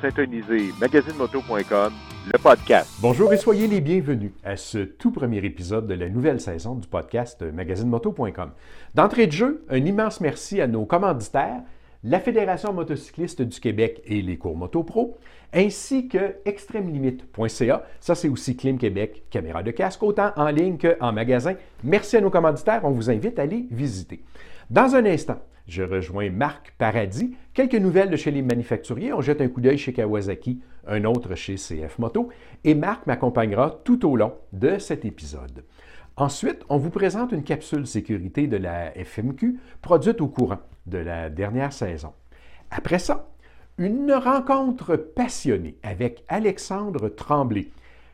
syntoniser magazinemoto.com, le podcast. Bonjour et soyez les bienvenus à ce tout premier épisode de la nouvelle saison du podcast magazinemoto.com. D'entrée de jeu, un immense merci à nos commanditaires, la Fédération motocycliste du Québec et les cours Moto Pro, ainsi que extremelimite.ca. Ça, c'est aussi Clim Québec, caméra de casque, autant en ligne qu'en magasin. Merci à nos commanditaires. On vous invite à les visiter. Dans un instant, je rejoins Marc Paradis. Quelques nouvelles de chez les manufacturiers. On jette un coup d'œil chez Kawasaki, un autre chez CF Moto. Et Marc m'accompagnera tout au long de cet épisode. Ensuite, on vous présente une capsule sécurité de la FMQ produite au courant de la dernière saison. Après ça, une rencontre passionnée avec Alexandre Tremblay.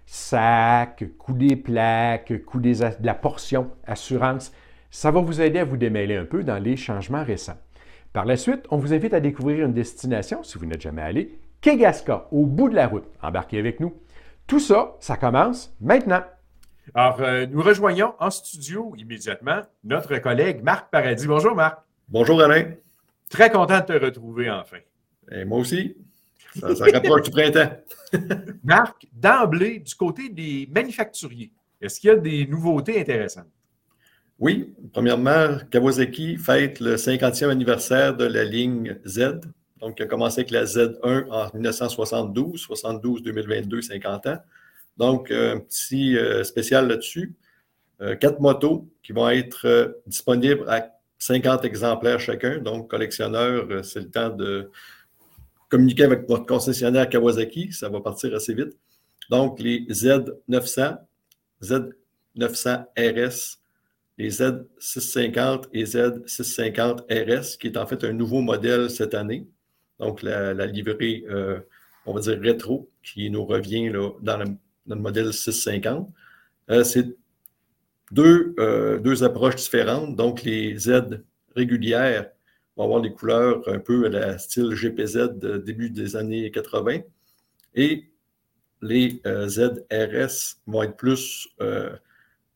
Sac, coup des plaques, des, de la portion, assurance. Ça va vous aider à vous démêler un peu dans les changements récents. Par la suite, on vous invite à découvrir une destination, si vous n'êtes jamais allé, Kegaska, au bout de la route. Embarquez avec nous. Tout ça, ça commence maintenant. Alors, euh, nous rejoignons en studio immédiatement notre collègue Marc Paradis. Bonjour Marc. Bonjour Alain. Très content de te retrouver enfin. Et moi aussi. Ça, ça rapproche du printemps. Marc, d'emblée, du côté des manufacturiers, est-ce qu'il y a des nouveautés intéressantes? Oui, premièrement, Kawasaki fête le 50e anniversaire de la ligne Z. Donc, qui a commencé avec la Z1 en 1972, 72, 2022, 50 ans. Donc, un petit euh, spécial là-dessus. Euh, quatre motos qui vont être euh, disponibles à 50 exemplaires chacun. Donc, collectionneur, c'est le temps de communiquer avec votre concessionnaire Kawasaki. Ça va partir assez vite. Donc, les Z900, Z900 RS, les Z650 et Z650 RS, qui est en fait un nouveau modèle cette année. Donc, la, livrée, euh, on va dire rétro, qui nous revient là, dans, le, modèle 650. Euh, c'est deux, euh, deux, approches différentes. Donc, les Z régulières vont avoir des couleurs un peu à la style GPZ de début des années 80. Et les ZRS vont être plus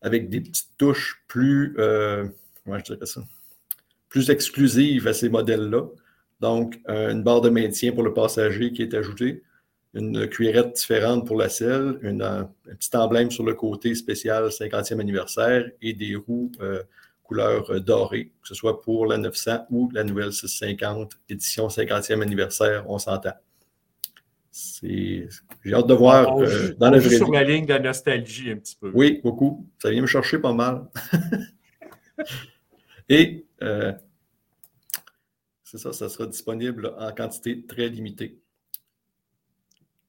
avec des petites touches plus, euh, je dirais ça, plus exclusives à ces modèles-là. Donc, euh, une barre de maintien pour le passager qui est ajoutée, une cuillerette différente pour la selle, une, un petit emblème sur le côté spécial 50e anniversaire et des roues euh, couleur dorée, que ce soit pour la 900 ou la nouvelle 650 édition 50e anniversaire, on s'entend. J'ai hâte de voir euh, dans la vraie sur la ligne de la nostalgie un petit peu. Oui, beaucoup. Ça vient me chercher pas mal. Et euh, c'est ça, ça sera disponible en quantité très limitée.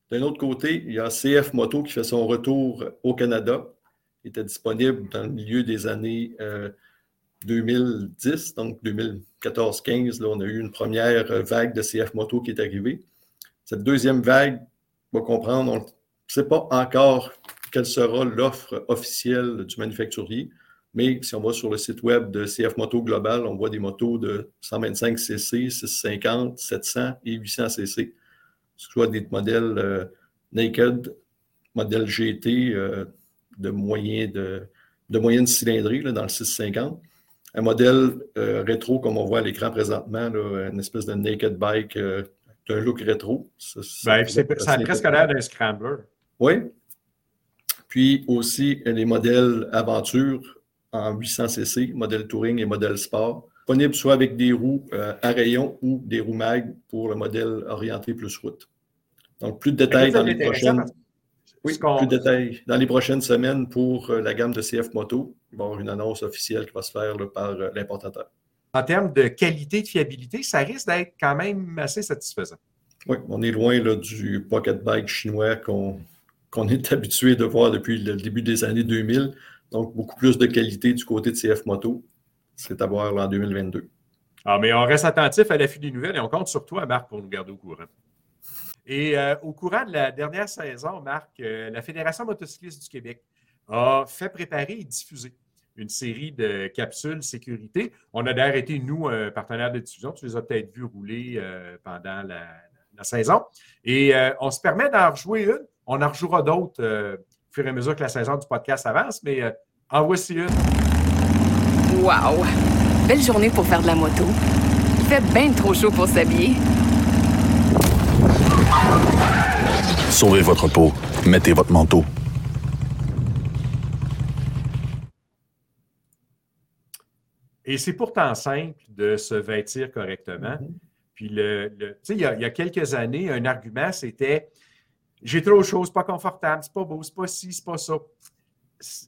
D'un autre côté, il y a CF Moto qui fait son retour au Canada. Il était disponible dans le milieu des années 2010, euh, donc 2014-15. Là, on a eu une première vague de CF Moto qui est arrivée. Cette deuxième vague, va comprendre, on ne sait pas encore quelle sera l'offre officielle du manufacturier, mais si on va sur le site web de CF Moto Global, on voit des motos de 125 cc, 650, 700 et 800 cc. Ce soit des modèles euh, naked, modèles GT euh, de, de, moyenne cylindrée dans le 650. Un modèle euh, rétro, comme on voit à l'écran présentement, une espèce de naked bike un look rétro. Ça, ben, ça, a presque l'air d'un scrambler. Oui. Puis aussi les modèles aventure en 800cc, modèle touring et modèle sport, disponibles soit avec des roues euh, à rayon ou des roues mag pour le modèle orienté plus route. Donc, plus de détails dans les prochaines. Oui, plus de détails dans les prochaines semaines pour euh, la gamme de CF Moto. Il va y avoir une annonce officielle qui va se faire par euh, l'importateur en termes de qualité, de fiabilité, ça risque d'être quand même assez satisfaisant. Oui, on est loin là, du pocket bike chinois qu'on est habitué de voir depuis le début des années 2000. Donc, beaucoup plus de qualité du côté de CF Moto. C'est à voir en 2022. Ah, mais on reste attentif à l'affût des nouvelles et on compte sur toi, Marc, pour nous garder au courant. Et euh, au courant de la dernière saison, Marc, euh, la Fédération motocycliste du Québec a fait préparer et diffuser une série de capsules sécurité. On a d'ailleurs été, nous, un partenaire de diffusion. Tu les as peut-être vus rouler euh, pendant la, saison. Et euh, on se permet d'en rejouer une. On en rejouera d'autres euh, au fur et à mesure que la saison du podcast avance, mais en voici une. Wow! Belle journée pour faire de la moto. Il fait bien trop chaud pour s'habiller. Sauvez votre peau. Mettez votre manteau. Et c'est pourtant simple de se vêtir correctement. Puis, le, tu sais, il, y a quelques années, un argument, c'était j'ai trop de choses, pas confortable, c'est pas beau, c'est pas ci, c'est pas ça.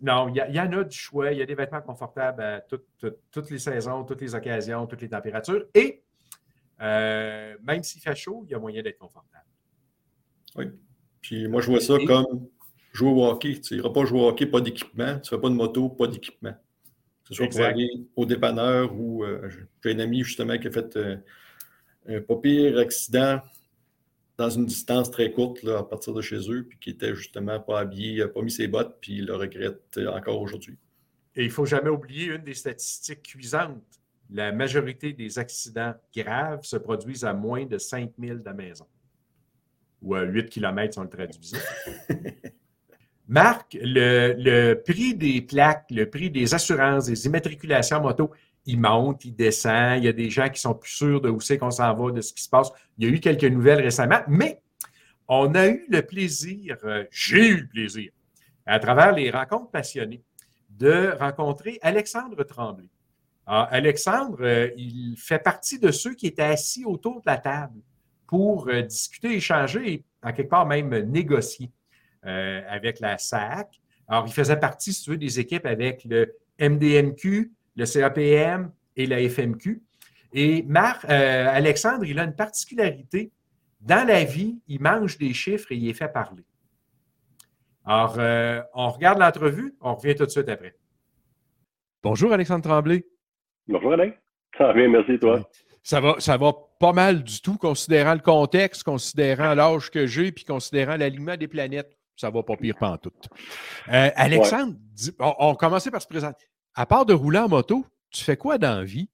Non, il y, en a du choix. Il y a des vêtements confortables à toutes les saisons, toutes les occasions, toutes les températures. Et euh, même s'il fait chaud, il y a moyen d'être confortable. Oui. Puis moi, je vois ça comme jouer au hockey. Tu n'iras pas jouer au hockey, pas d'équipement. Tu ne fais pas de moto, pas d'équipement. Ce soit pour aller au dépanneur ou euh, j'ai un ami justement qui a fait euh, un pas pire accident dans une distance très courte à partir de chez eux, puis qui était justement pas habillé, n'a pas mis ses bottes, puis il le regrette encore aujourd'hui. Et il ne faut jamais oublier une des statistiques cuisantes. La majorité des accidents graves se produisent à moins de 5000 de la maison. Ou à 8 km si on le traduisait. Marc, le, prix des plaques, le prix des assurances, des immatriculations moto, il monte, il descend. Il y a des gens qui sont plus sûrs de où c'est qu'on s'en va, de ce qui se passe. Il y a eu quelques nouvelles récemment, mais on a eu le plaisir, euh, j'ai eu le plaisir, à travers les rencontres passionnées, de rencontrer Alexandre Tremblay. Alexandre, euh, il fait partie de ceux qui étaient assis autour de la table pour euh, discuter, échanger et en quelque part même négocier avec la SAC. Alors, il faisait partie, si tu veux, des équipes avec le MDMQ, le CAPM et la FMQ. Et Marc, euh, Alexandre, il a une particularité. Dans la vie, il mange des chiffres et il est fait parler. Alors, euh, on regarde l'entrevue, on revient tout de suite après. Bonjour, Alexandre Tremblay. Bonjour, Alain. Ça va bien, merci, toi. Ça va, ça va pas mal du tout, considérant le contexte, considérant l'âge que j'ai, puis considérant l'alignement des planètes. Ça va pas pire tout. Euh, Alexandre, on, on commençait par se présenter à part de rouler en moto, tu fais quoi dans la vie?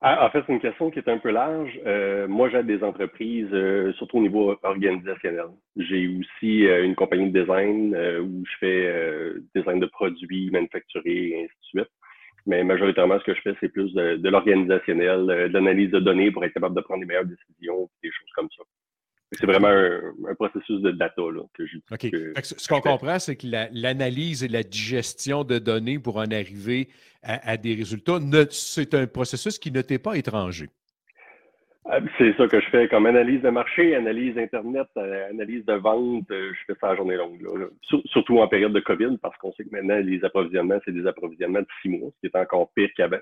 Ah, en fait, c'est une question qui est un peu large. Euh, moi, j'aide des entreprises, euh, surtout au niveau organisationnel. J'ai aussi euh, une compagnie de design où je fais design de produits manufacturés et ainsi de suite. Mais majoritairement, ce que je fais, c'est plus de, l'organisationnel, de l'analyse de données pour être capable de prendre les meilleures décisions, des choses comme ça. C'est vraiment un, processus de data là, que j'utilise. ce qu'on comprend, c'est que l'analyse et la digestion de données pour en arriver à, des résultats, c'est un processus qui ne t'est pas étranger. Ah, c'est ça que je fais comme analyse de marché, analyse Internet, euh, analyse de vente. Euh, je fais ça à journée longue. Surtout en période de COVID, parce qu'on sait que maintenant, les approvisionnements, c'est des approvisionnements de six mois, ce qui est encore pire qu'avant.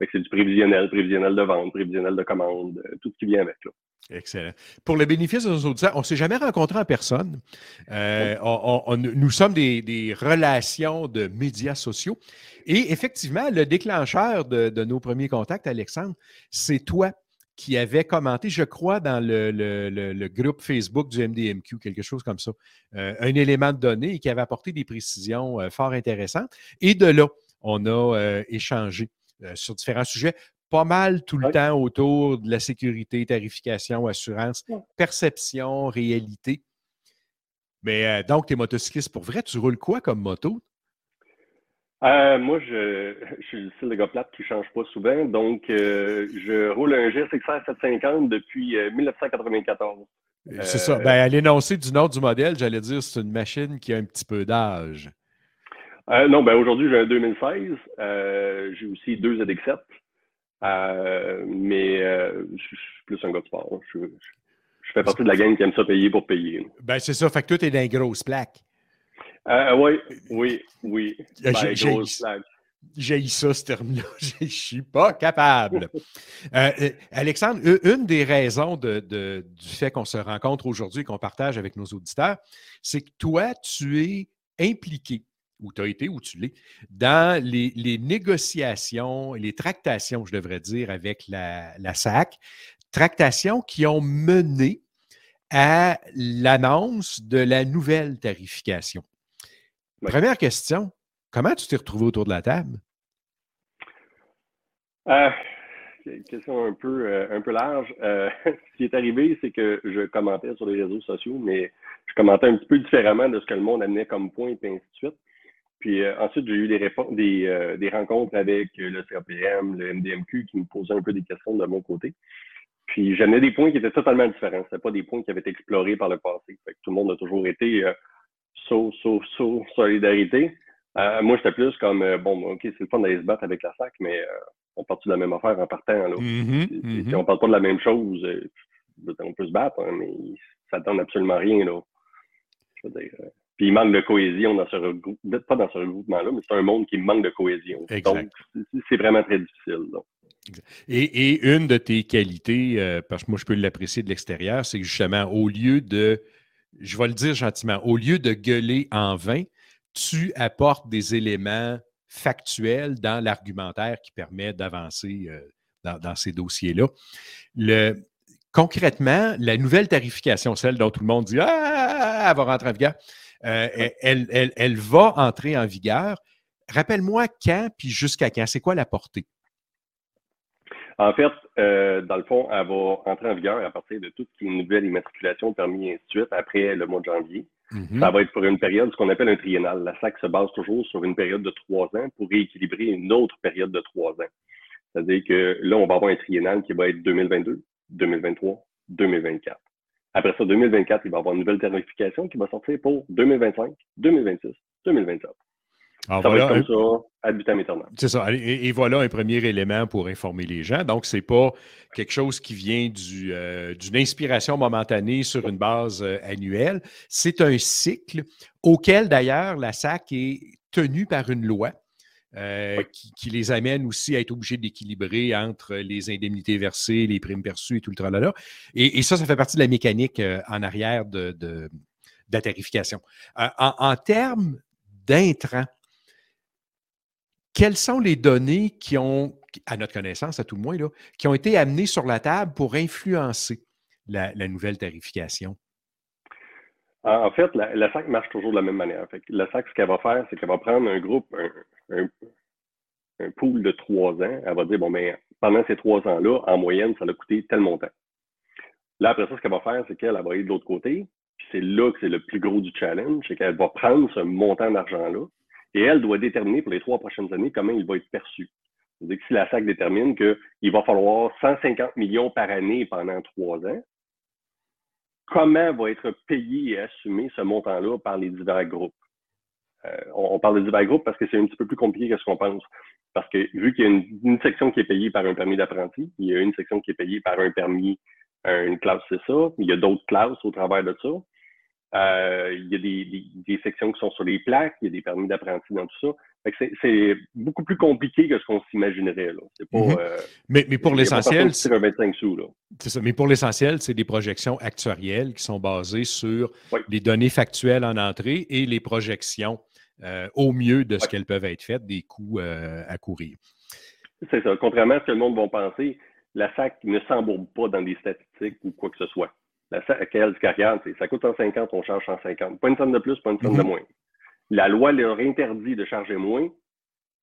C'est du prévisionnel, prévisionnel de vente, prévisionnel de commande, euh, tout ce qui vient avec. Là. Excellent. Pour le bénéfice de nos auditeurs, on ne s'est jamais rencontré en personne. Euh, nous sommes des, relations de médias sociaux. Et effectivement, le déclencheur de, nos premiers contacts, Alexandre, c'est toi qui avais commenté, je crois, dans le, groupe Facebook du MDMQ, quelque chose comme ça, euh, un élément de données et qui avait apporté des précisions euh, fort intéressantes. Et de là, on a échangé sur différents sujets pas mal tout le temps autour de la sécurité, tarification, assurance, perception, réalité. Mais euh, donc, tu es motocycliste pour vrai. Tu roules quoi comme moto? Euh, moi, je, suis le style de gars plate qui ne change pas souvent. Donc, euh, je roule un GSXR 750 depuis 1994. C'est ça. Ben, à l'énoncé du nom du modèle, j'allais dire c'est une machine qui a un petit peu d'âge. Non, ben aujourd'hui, j'ai un 2016. j'ai aussi deux ZX7. Euh, mais euh, je suis plus un gars de sport. Je, fais partie de la gang qui aime ça payer pour payer. Ben, c'est ça. Fait que toi, t'es dans les grosses plaques. Euh, oui, oui, oui. Ben, j'ai ça, ce terme-là. Je suis pas capable. Alexandre, une des raisons de, du fait qu'on se rencontre aujourd'hui et qu'on partage avec nos auditeurs, c'est que toi, tu es impliqué où tu as été, où tu l'es, dans les, négociations, les tractations, je devrais dire, avec la, SAC, tractations qui ont mené à l'annonce de la nouvelle tarification. Première question, comment tu t'es retrouvé autour de la table? Euh, question un peu, euh, un peu large. Euh, ce qui est arrivé, c'est que je commentais sur les réseaux sociaux, mais je commentais un petit peu différemment de ce que le monde amenait comme point et ainsi de suite. Puis euh, ensuite, j'ai eu des, des, euh, des, rencontres avec le CAPM, le MDMQ, qui me posaient un peu des questions de mon côté. Puis j'amenais des points qui étaient totalement différents. Ce pas des points qui avaient été explorés par le passé. Fait que tout le monde a toujours été euh, so, so, so, solidarité. Euh, moi, j'étais plus comme, euh, bon, OK, c'est le fun d'aller se battre avec la SAC, mais euh, on part de la même affaire en partant. Là. Mhm, Si- mhm. Si on parle pas de la même chose, euh, on peut se battre, hein, mais ça donne absolument rien. Là. Je veux dire, euh, puis il manque de cohésion dans ce regroupement, pas dans ce regroupement-là, mais c'est un monde qui manque de cohésion. Exact. Donc, c'est- vraiment très difficile. là. Et, et une de tes qualités, euh, parce que moi je peux l'apprécier de l'extérieur, c'est que justement, au lieu de, je vais le dire gentiment, au lieu de gueuler en vain, tu apportes des éléments factuels dans l'argumentaire qui permet d'avancer euh, dans, dans ces dossiers-là. Le, concrètement, la nouvelle tarification, celle dont tout le monde dit Ah, elle va rentrer en vigueur, euh, elle, elle- elle va entrer en vigueur. Rappelle-moi quand, puis jusqu'à quand? C'est quoi la portée? En fait, euh, dans le fond, elle va entrer en vigueur à partir de toute nouvelle immatriculation, permis et ainsi de suite, après le mois de janvier. Mhm. Ça va être pour une période, ce qu'on appelle un triennal. La SAC se base toujours sur une période de trois ans pour rééquilibrer une autre période de trois ans. C'est-à-dire que là, on va avoir un triennal qui va être 2022, 2023, 2024. Après ça, 2024, il va y avoir une nouvelle tarification qui va sortir pour 2025, 2026, 2027. Alors, Ça voilà va être comme ça, aeternam. C'est ça. Et, et voilà un premier élément pour informer les gens. Donc, ce n'est pas quelque chose qui vient du, euh, d'une inspiration momentanée sur une base euh, annuelle. C'est un cycle auquel, d'ailleurs, la SAC est tenue par une loi euh, qui, qui les amène aussi à être obligés d'équilibrer entre les indemnités versées, les primes perçues et tout le tralala. Et, et ça, ça fait partie de la mécanique euh, en arrière de, de, de la tarification. Euh, en, en termes d'intrants, quelles sont les données qui ont, à notre connaissance, à tout le moins, là, qui ont été amenées sur la table pour influencer la, la nouvelle tarification? En fait, la, SAC marche toujours de la même manière. La SAC, ce qu'elle va faire, c'est qu'elle va prendre un groupe, un, pool de trois ans. Elle va dire, bon, ben, pendant ces trois ans-là, en moyenne, ça a coûté tel montant. Là, après ça, ce qu'elle va faire, c'est qu'elle va aller de l'autre côté. Puis c'est là que c'est le plus gros du challenge, c'est qu'elle va prendre ce montant d'argent-là et elle doit déterminer pour les trois prochaines années comment il va être perçu. C'est-à-dire que si la SAC détermine qu'il va falloir 150 millions par année pendant trois ans, comment va être payé et assumé ce montant-là par les divers groupes? Euh, on, parle de divers groupes parce que c'est un petit peu plus compliqué que ce qu'on pense. Parce que vu qu'il y a une, une section qui est payée par un permis d'apprenti, il y a une section qui est payée par un permis, euh, une classe c'est ça, il y a d'autres classes au travers de ça. Euh, il y a des, des- des sections qui sont sur les plaques, il y a des permis d'apprenti dans tout ça. C'est- beaucoup plus compliqué que ce qu'on s'imaginerait. Mhm. euh, Mais, mais pour l'essentiel, personne qui tire un 25 sous, là. C'est ça. Mais pour l'essentiel, c'est des projections actuarielles qui sont basées sur Oui. les données factuelles en entrée et les projections euh, au mieux de ce Oui. qu'elles peuvent être faites, des coûts euh, à courir. C'est ça. Contrairement à ce que le monde va penser, la SAC ne s'embourbe pas dans des statistiques ou quoi que ce soit. La SAC, elle, ce qu'elle regarde, c'est ça coûte 150, on charge 150. Pas une somme de plus, pas une somme de Mhm. moins. La loi leur interdit de charger moins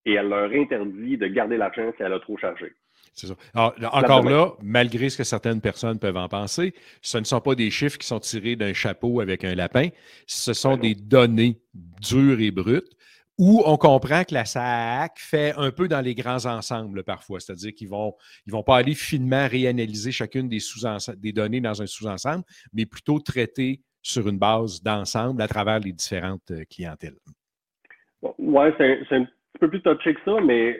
et elle leur interdit de garder l'argent si elle a trop chargé. C'est ça. Alors, encore là, malgré ce que certaines personnes peuvent en penser, ce ne sont pas des chiffres qui sont tirés d'un chapeau avec un lapin. Ce sont Ben des données dures et brutes où on comprend que la SAC fait un peu dans les grands ensembles parfois. C'est-à-dire qu'ils vont, ils vont pas aller finement réanalyser chacune des, sous des données dans un sous-ensemble, mais plutôt traiter sur une base d'ensemble à travers les différentes euh, clientèles. Ouais, c'est un, petit peu plus touché que ça, mais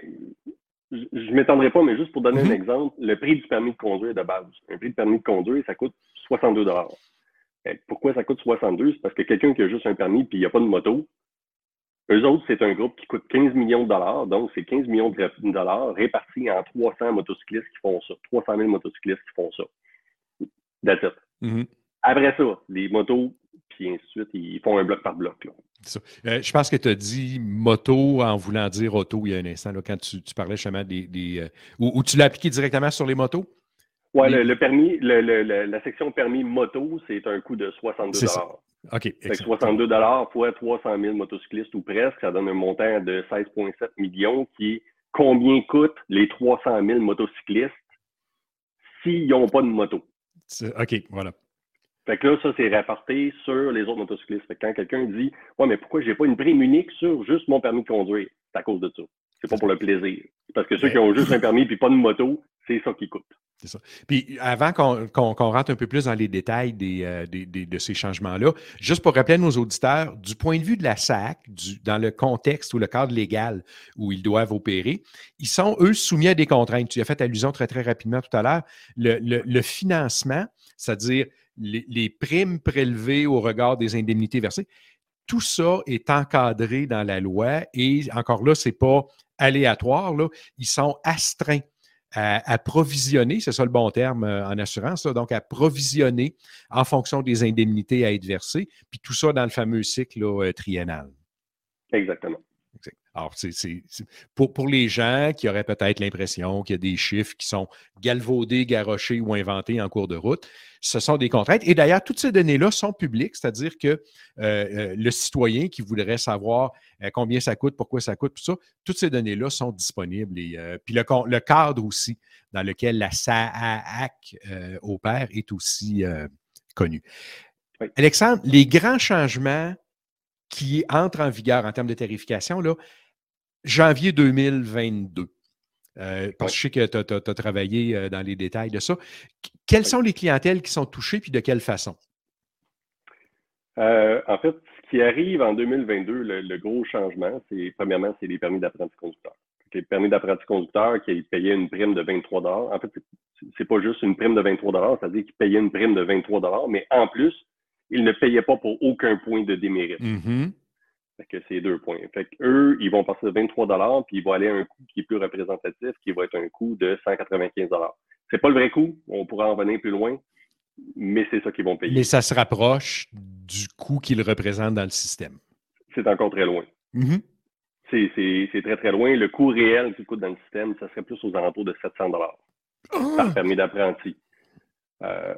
je ne m'étendrai pas, mais juste pour donner un exemple, le prix du permis de conduire de base. Un prix de permis de conduire, ça coûte 62 Eh, Pourquoi ça coûte 62 C'est parce que quelqu'un qui a juste un permis puis il n'y a pas de moto, eux autres, c'est un groupe qui coûte 15 millions de dollars, donc c'est 15 millions de dollars répartis en 300 motocyclistes qui font ça, 300 000 motocyclistes qui font ça. That's it. Mhm. Après ça, les motos, puis ainsi de suite, ils font un bloc par bloc. Là. Euh, je pense que tu as dit moto en voulant dire auto il y a un instant, là, quand tu, tu parlais justement des. des, euh, ou, ou tu l'as appliqué directement sur les motos? Les- le, le permis, le, le- le- la section permis moto, c'est un coût de 62 C'est ça. OK. Fait que excellent. 62 fois 300 000 motocyclistes ou presque, ça donne un montant de 16,7 millions qui est combien coûtent les 300 000 motocyclistes s'ils n'ont pas de moto? OK, voilà. Fait que là, ça, c'est rapporté sur les autres motocyclistes. Fait que quand quelqu'un dit Ouais, mais pourquoi j'ai pas une prime unique sur juste mon permis de conduire? C'est à cause de ça. C'est pas pour le plaisir. Parce que ceux qui ont juste un permis puis pas de moto, c'est ça qui coûte. C'est ça. Puis avant qu'on qu'on rentre un peu plus dans les détails des, euh, des- des- de ces changements-là, juste pour rappeler à nos auditeurs, du point de vue de la SAC, du- dans le contexte ou le cadre légal où ils doivent opérer, ils sont, eux, soumis à des contraintes. Tu as fait allusion très, très rapidement tout à l'heure. Le, le- le financement, c'est-à-dire les, les primes prélevées au regard des indemnités versées, tout ça est encadré dans la loi et encore là, ce n'est pas aléatoire. Là. Ils sont astreints à, à provisionner, c'est ça le bon terme euh, en assurance, là, donc à provisionner en fonction des indemnités à être versées, puis tout ça dans le fameux cycle là, euh, triennal. Exactement. Exact. Alors, c'est, c'est- c'est- pour, pour les gens qui auraient peut-être l'impression qu'il y a des chiffres qui sont galvaudés, garochés ou inventés en cours de route, ce sont des contraintes. Et d'ailleurs, toutes ces données-là sont publiques, c'est-à-dire que euh, euh, le citoyen qui voudrait savoir euh, combien ça coûte, pourquoi ça coûte, tout ça, toutes ces données-là sont disponibles. Et, euh, puis le, le cadre aussi dans lequel la SAAC opère est aussi connu. Oui. Alexandre, les grands changements qui entrent en vigueur en termes de tarification, là, janvier 2022. Euh, parce que je sais que tu as, travaillé euh, dans les détails de ça. Qu- Quelles sont les clientèles qui sont touchées puis de quelle façon? Euh, en fait, ce qui arrive en 2022, le, le gros changement, c'est premièrement, c'est les permis d'apprenti conducteur. Les permis d'apprenti conducteur qui payaient une prime de 23 En fait, c'est- pas juste une prime de 23 c'est-à-dire qu'ils payaient une prime de 23 mais en plus, ils ne payaient pas pour aucun point de démérite. Mhm. Fait que c'est deux points. Fait que eux, ils vont passer de 23 puis ils vont aller à un coût qui est plus représentatif, qui va être un coût de 195 C'est pas le vrai coût, on pourra en venir plus loin, mais c'est ça qu'ils vont payer. Mais ça se rapproche du coût qu'ils représentent dans le système. C'est encore très loin. Mhm. C'est- C'est c'est très, très loin. Le coût réel qui coûte dans le système, ça serait plus aux alentours de 700 par permis d'apprenti. Euh,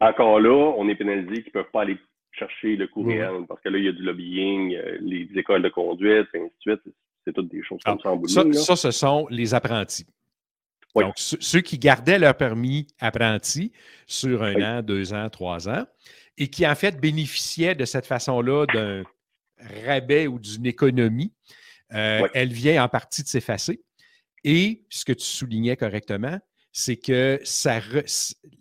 encore là, on est pénalisé qu'ils ne peuvent pas aller chercher le réel parce que là, il y a du lobbying, euh, les écoles de conduite, et ainsi de suite. C'est toutes des choses comme Ah, ça en bout de Ça, ligne, là. ça, ce sont les apprentis. Oui. Donc, ceux, ceux qui gardaient leur permis apprenti sur un Oui. an, deux ans, trois ans, et qui en fait bénéficiaient de cette façon-là d'un rabais ou d'une économie, euh, Oui. elle vient en partie de s'effacer. Et ce que tu soulignais correctement, c'est que ça re-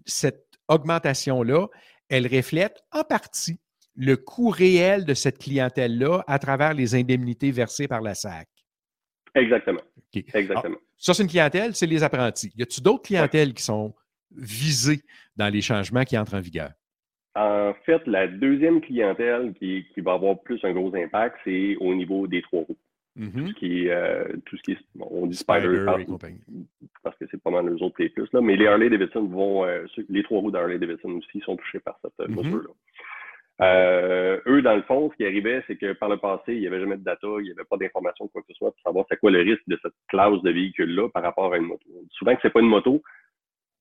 cette augmentation-là, elle reflète en partie le coût réel de cette clientèle-là à travers les indemnités versées par la SAC. Exactement. OK. Exactement. Ça, c'est une clientèle, c'est les apprentis. Y a-t-il d'autres clientèles qui sont visées dans les changements qui entrent en vigueur? En fait, la deuxième clientèle qui, qui va avoir plus un gros impact, c'est au niveau des trois roues. Qui, est, euh, tout ce qui est, bon, on dit Spider Spider, parce, que c'est pas mal eux autres les plus, là, mais les Harley Davidson vont, euh, les trois roues d'Harley Davidson aussi sont touchés par cette euh, Mhm. mesure-là. Euh, eux, dans le fond, ce qui arrivait, c'est que par le passé, il n'y avait jamais de data, il n'y avait pas d'information, quoi que ce soit, pour savoir c'est quoi le risque de cette classe de véhicule-là par rapport à une moto. Souvent que c'est pas une moto.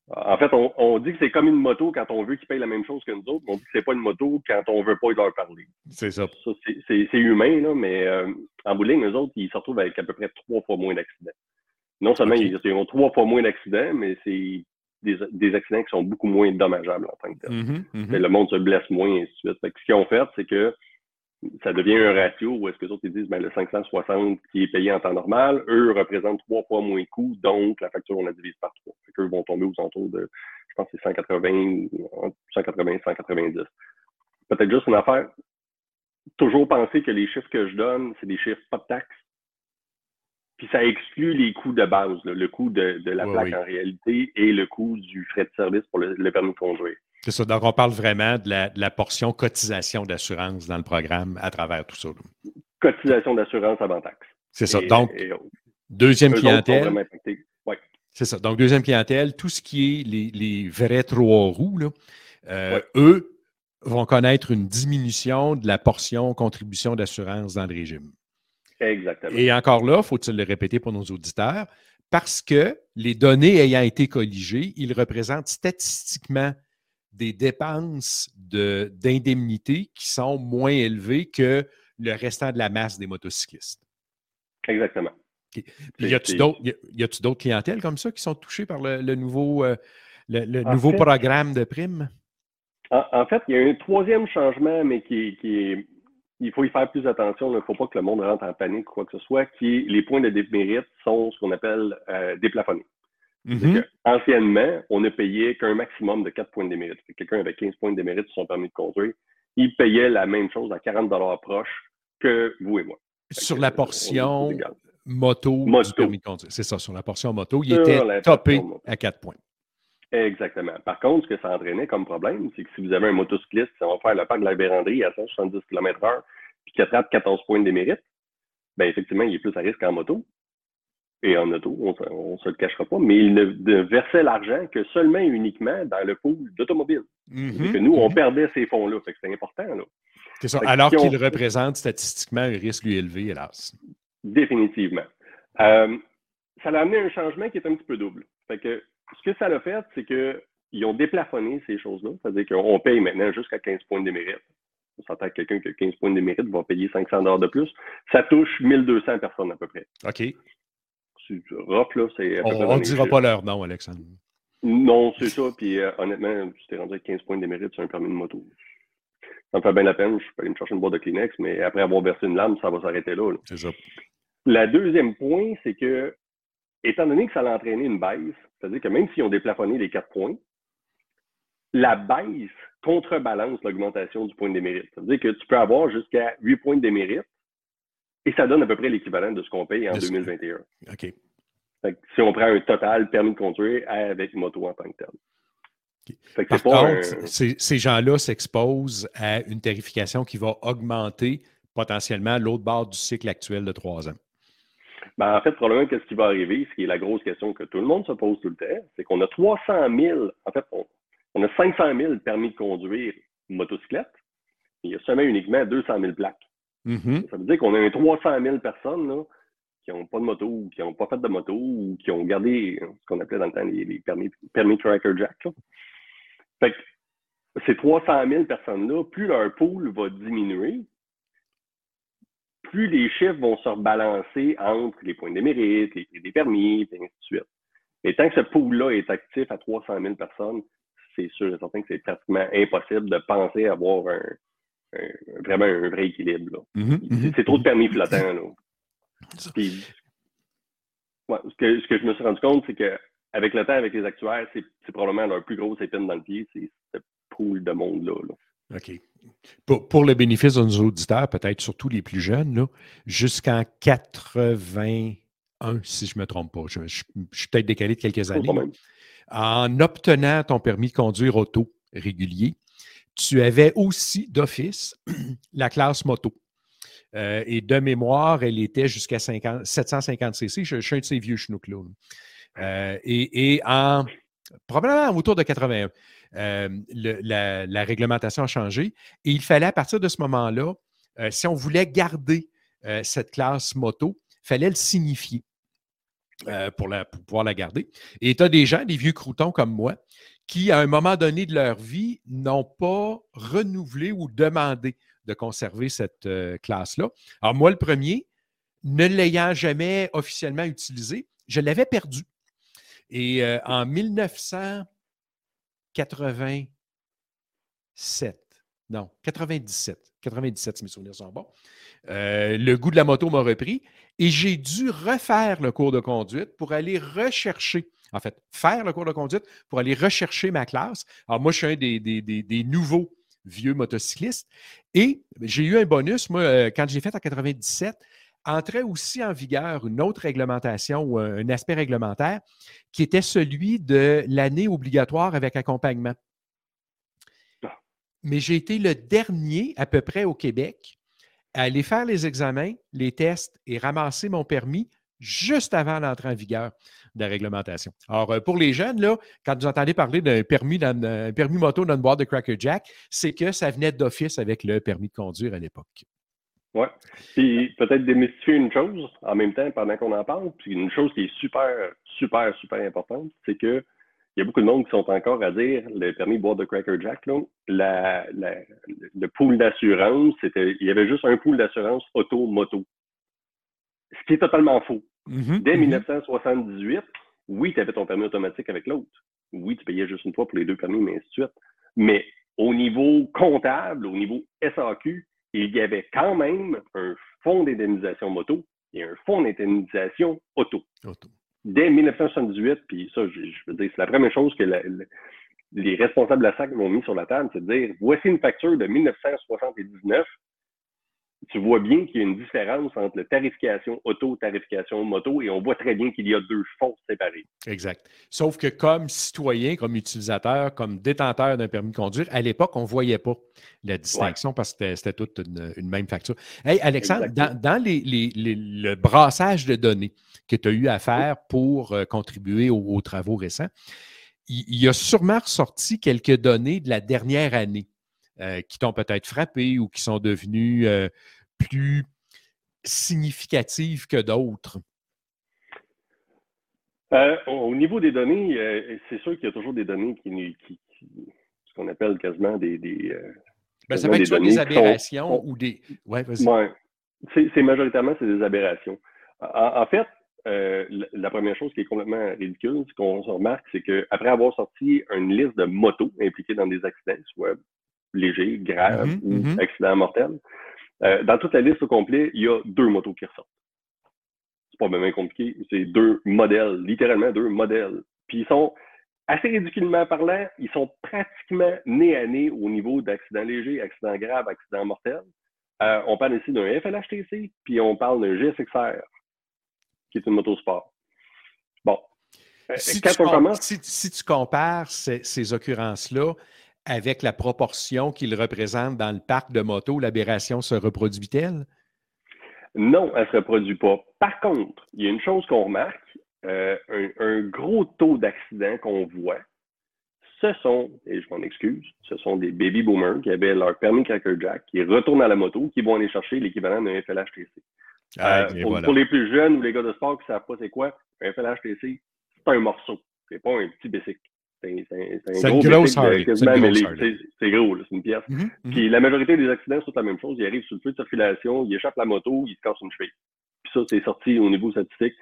En fait, on, on dit que c'est comme une moto quand on veut qu'ils payent la même chose que nous autres, mais on dit que c'est pas une moto quand on veut pas leur parler. C'est ça. Ça, c'est- humain, là, mais euh, en bout de ligne, eux autres, ils se retrouvent avec à peu près trois fois moins d'accidents. Non seulement ils ont trois fois moins d'accidents, mais c'est des, des accidents qui sont beaucoup moins dommageables en tant que tel. Mhm, mhm. Mais Le monde se blesse moins, et ainsi de suite. Fait que ce qu'ils ont fait, c'est que ça devient un ratio où est-ce que les autres ils disent ben, le 560 qui est payé en temps normal, eux représentent trois fois moins de coûts, donc la facture, on la divise par trois. Fait qu'eux vont tomber aux alentours de, je pense c'est 180, entre 180 et 190. Peut-être juste une affaire. Toujours penser que les chiffres que je donne, c'est des chiffres pas de taxes. Puis ça exclut les coûts de base, là, le coût de, de la Oui, plaque oui. en réalité et le coût du frais de service pour le, le permis de conduire. C'est ça. Donc, on parle vraiment de la, de la portion cotisation d'assurance dans le programme à travers tout ça. là. Cotisation d'assurance avant taxe. C'est ça. Et- Donc, et deuxième clientèle. Ouais. C'est ça. Donc, deuxième clientèle, tout ce qui est les, les vrais trois roues, là, euh, Ouais. eux vont connaître une diminution de la portion contribution d'assurance dans le régime. Exactement. Et encore là, faut-il le répéter pour nos auditeurs, parce que les données ayant été colligées, ils représentent statistiquement des dépenses de- d'indemnité qui sont moins élevées que le restant de la masse des motocyclistes. Exactement. Puis, y a-tu d'autres clientèles comme ça qui sont touchées par le, le nouveau, euh, le, nouveau fait- programme de primes? En, en fait, il y a un troisième changement, mais qui est- il faut y faire plus attention. Il ne faut pas que le monde rentre en panique ou quoi que ce soit, qui les points de démérite sont ce qu'on appelle euh, déplafonnés. Mhm. Anciennement, on ne payait qu'un maximum de 4 points de démérite. Quelqu'un avec 15 points de démérite sur son permis de conduire, il payait la même chose à 40 proche que vous et moi. Sur que, la euh, portion moto, Moto. du permis de conduire. C'est ça, sur la portion moto, il Sur était topé à 4 points. Exactement. Par contre, ce que ça entraînait comme problème, c'est que si vous avez un motocycliste qui va faire le parc de la Vérandrie à 170 km/h puis qui attrape 14 points de démérite, bien effectivement, il est plus à risque en moto. Et en auto, on ne se le cachera pas, mais il ne, versait l'argent que seulement et uniquement dans le pool d'automobile. Mhm. que nous, on Mhm. perdait ces fonds-là. C'est important, là. Ça. Que Alors qu'il représente statistiquement un risque lui élevé, hélas. Définitivement. Euh, ça a amené un changement qui est un petit peu double. Fait que ce que ça a fait, c'est qu'ils ont déplafonné ces choses-là. C'est-à-dire qu'on paye maintenant jusqu'à 15 points de démérite. On s'entend que quelqu'un qui a 15 points de démérite va payer 500 dollars de plus. Ça touche 1200 personnes à peu près. OK. C'est rough, là. C'est à On ne dira pas leur nom, Alexandre. Non, c'est ça. Puis euh, honnêtement, tu t'es rendu avec 15 points de démérite sur un permis de moto. Ça me fait bien la peine. Je peux aller me chercher une boîte de Kleenex, mais après avoir versé une lame, ça va s'arrêter là. là. C'est ça. La deuxième point, c'est que, étant donné que ça a entraîné une baisse, c'est-à-dire que même si on déplafonné les quatre points, la baisse contrebalance l'augmentation du point de démérite. C'est-à-dire que tu peux avoir jusqu'à 8 points de démérite et ça donne à peu près l'équivalent de ce qu'on paye en De ce- 2021. OK. Fait que si on prend un total permis de conduire avec moto en tant que tel. Par contre, un- ces gens-là s'exposent à une tarification qui va augmenter potentiellement l'autre barre du cycle actuel de trois ans. Ben, en fait, probablement, qu'est-ce qui va arriver, ce qui est la grosse question que tout le monde se pose tout le temps, c'est qu'on a 300 000, en fait, on, on a 500 000 permis de conduire motocyclette, il y a seulement uniquement 200 000 plaques. Mhm. Ça veut dire qu'on a un 300 000 personnes là, qui n'ont pas de moto ou qui n'ont pas fait de moto ou qui ont gardé ce qu'on appelait dans le temps les, les permis, permis tracker jack. là. Fait que ces 300 000 personnes-là, plus leur pool va diminuer, plus les chiffres vont se rebalancer entre les points de mérite, les prix des permis, et ainsi de suite. Et tant que ce pool-là est actif à 300 000 personnes, c'est sûr et certain que c'est pratiquement impossible de penser avoir un, un- vraiment un vrai équilibre. là. Mhm, C'est- trop de permis flottants. Là. Ça. Puis, ouais, ce, que, ce que je me suis rendu compte, c'est qu'avec le temps, avec les actuaires, c'est probablement leur plus grosse épine dans le pied, c'est ce pool de monde-là. là. OK. Pour, pour le bénéfice de nos auditeurs, peut-être surtout les plus jeunes, là, jusqu'en 81, si je ne me trompe pas, je, je- je suis peut-être décalé de quelques années, en obtenant ton permis de conduire auto régulier, tu avais aussi d'office la classe moto. Euh, et de mémoire, elle était jusqu'à 50 750 cc. Je, je suis un de ces vieux chenouks là. Euh, et, et en probablement autour de 81, euh, la, réglementation a changé. Et il fallait à partir de ce moment-là, euh, si on voulait garder euh, cette classe moto, il fallait le signifier pour, pouvoir la garder. Et tu as des gens, des vieux croutons comme moi, qui, à un moment donné de leur vie, n'ont pas renouvelé ou demandé de conserver cette classe-là. Alors, moi, le premier, ne l'ayant jamais officiellement utilisé, je l'avais perdu. Et en 1987, non, 97, 97, si mes souvenirs sont bons, euh, le goût de la moto m'a repris et j'ai dû refaire le cours de conduite pour aller rechercher, en fait, faire le cours de conduite pour aller rechercher ma classe. Alors, moi, je suis un des, des- des- des nouveaux vieux motocyclistes et j'ai eu un bonus, moi, euh, quand j'ai fait en 97, entrait aussi en vigueur une autre réglementation ou un, aspect réglementaire qui était celui de l'année obligatoire avec accompagnement. Ah. Mais j'ai été le dernier à peu près au Québec à aller faire les examens, les tests et ramasser mon permis juste avant l'entrée en vigueur de la réglementation. Alors, euh, pour les jeunes, là, quand vous entendez parler d'un permis, permis moto dans une boîte de Cracker Jack, c'est que ça venait d'office avec le permis de conduire à l'époque. Ouais. Puis peut-être démystifier une chose en même temps pendant qu'on en parle. Puis une chose qui est super, super, super importante, c'est que il y a beaucoup de monde qui sont encore à dire le permis boîte de Cracker Jack, là, la, la- le pool d'assurance, c'était il y avait juste un pool d'assurance auto-moto. Ce qui est totalement faux. Mhm, Dès mhm. 1978, oui, tu avais ton permis automatique avec l'autre. Oui, tu payais juste une fois pour les deux permis, mais ainsi de suite. Mais au niveau comptable, au niveau SAQ, il y avait quand même un fonds d'indemnisation moto et un fonds d'indemnisation auto. Auto. dès 1978, puis ça, je, je veux dire, c'est la première chose que la- la- les responsables de la SAC m'ont mis sur la table, c'est de dire voici une facture de 1979. Tu vois bien qu'il y a une différence entre la tarification auto, tarification moto, et on voit très bien qu'il y a deux fonds séparés. Exact. Sauf que comme citoyen, comme utilisateur, comme détenteur d'un permis de conduire, à l'époque, on ne voyait pas la distinction parce que c'était- toute une, une même facture. Hey, Alexandre, dans, Exactement. dans les- les- les- le brassage de données que tu as eu à faire pour euh, contribuer aux, aux travaux récents, il, il y a sûrement ressorti quelques données de la dernière année euh, qui t'ont peut-être frappé ou qui sont devenues euh, plus significatives que d'autres? Euh, au niveau des données, euh, c'est sûr qu'il y a toujours des données qui, qui- qui- ce qu'on appelle quasiment des, des, euh, Ben, ça peut être soit des sont- aberrations sont- ou des. Ouais, vas-y. Ouais. C'est majoritairement c'est des aberrations. En, en fait, la, la première chose qui est complètement ridicule, ce qu'on remarque, c'est qu'après avoir sorti une liste de motos impliquées dans des accidents, soit légers, graves Mhm, ou mhm. accidents mortels, euh, dans toute la liste au complet, il y a deux motos qui ressortent. C'est pas vraiment compliqué, c'est deux modèles, littéralement deux modèles. Puis ils sont assez ridiculement parlant, ils sont pratiquement nez à nez au niveau d'accidents légers, accidents graves, accidents mortels. Euh, on parle ici d'un FLHTC, puis on parle d'un GSXR, qui est une moto sport. Bon. Euh, Si, quand tu, on com- commence, si- si tu compares ces, ces occurrences-là avec la proportion qu'ils représentent dans le parc de motos, l'aberration se reproduit-elle? non, elle ne se reproduit pas. Par contre, il y a une chose qu'on remarque, euh, un, un gros taux d'accidents qu'on voit, ce sont, et je m'en excuse, ce sont des baby boomers qui avaient leur permis Cracker Jack, qui retournent à la moto, qui vont aller chercher l'équivalent d'un FLHTC. Ah, Euh, pour, voilà. pour les plus jeunes ou les gars de sport qui ne savent pas c'est quoi, un FLHTC, c'est un morceau. C'est pas un petit bicycle. C'est un gros C'est gros, c'est une pièce. Mhm, mhm. Puis la majorité des accidents, c'est toute la même chose. Ils arrivent sur le feu de circulation, ils échappent la moto, ils se cassent une cheville. Puis ça, c'est sorti au niveau statistique.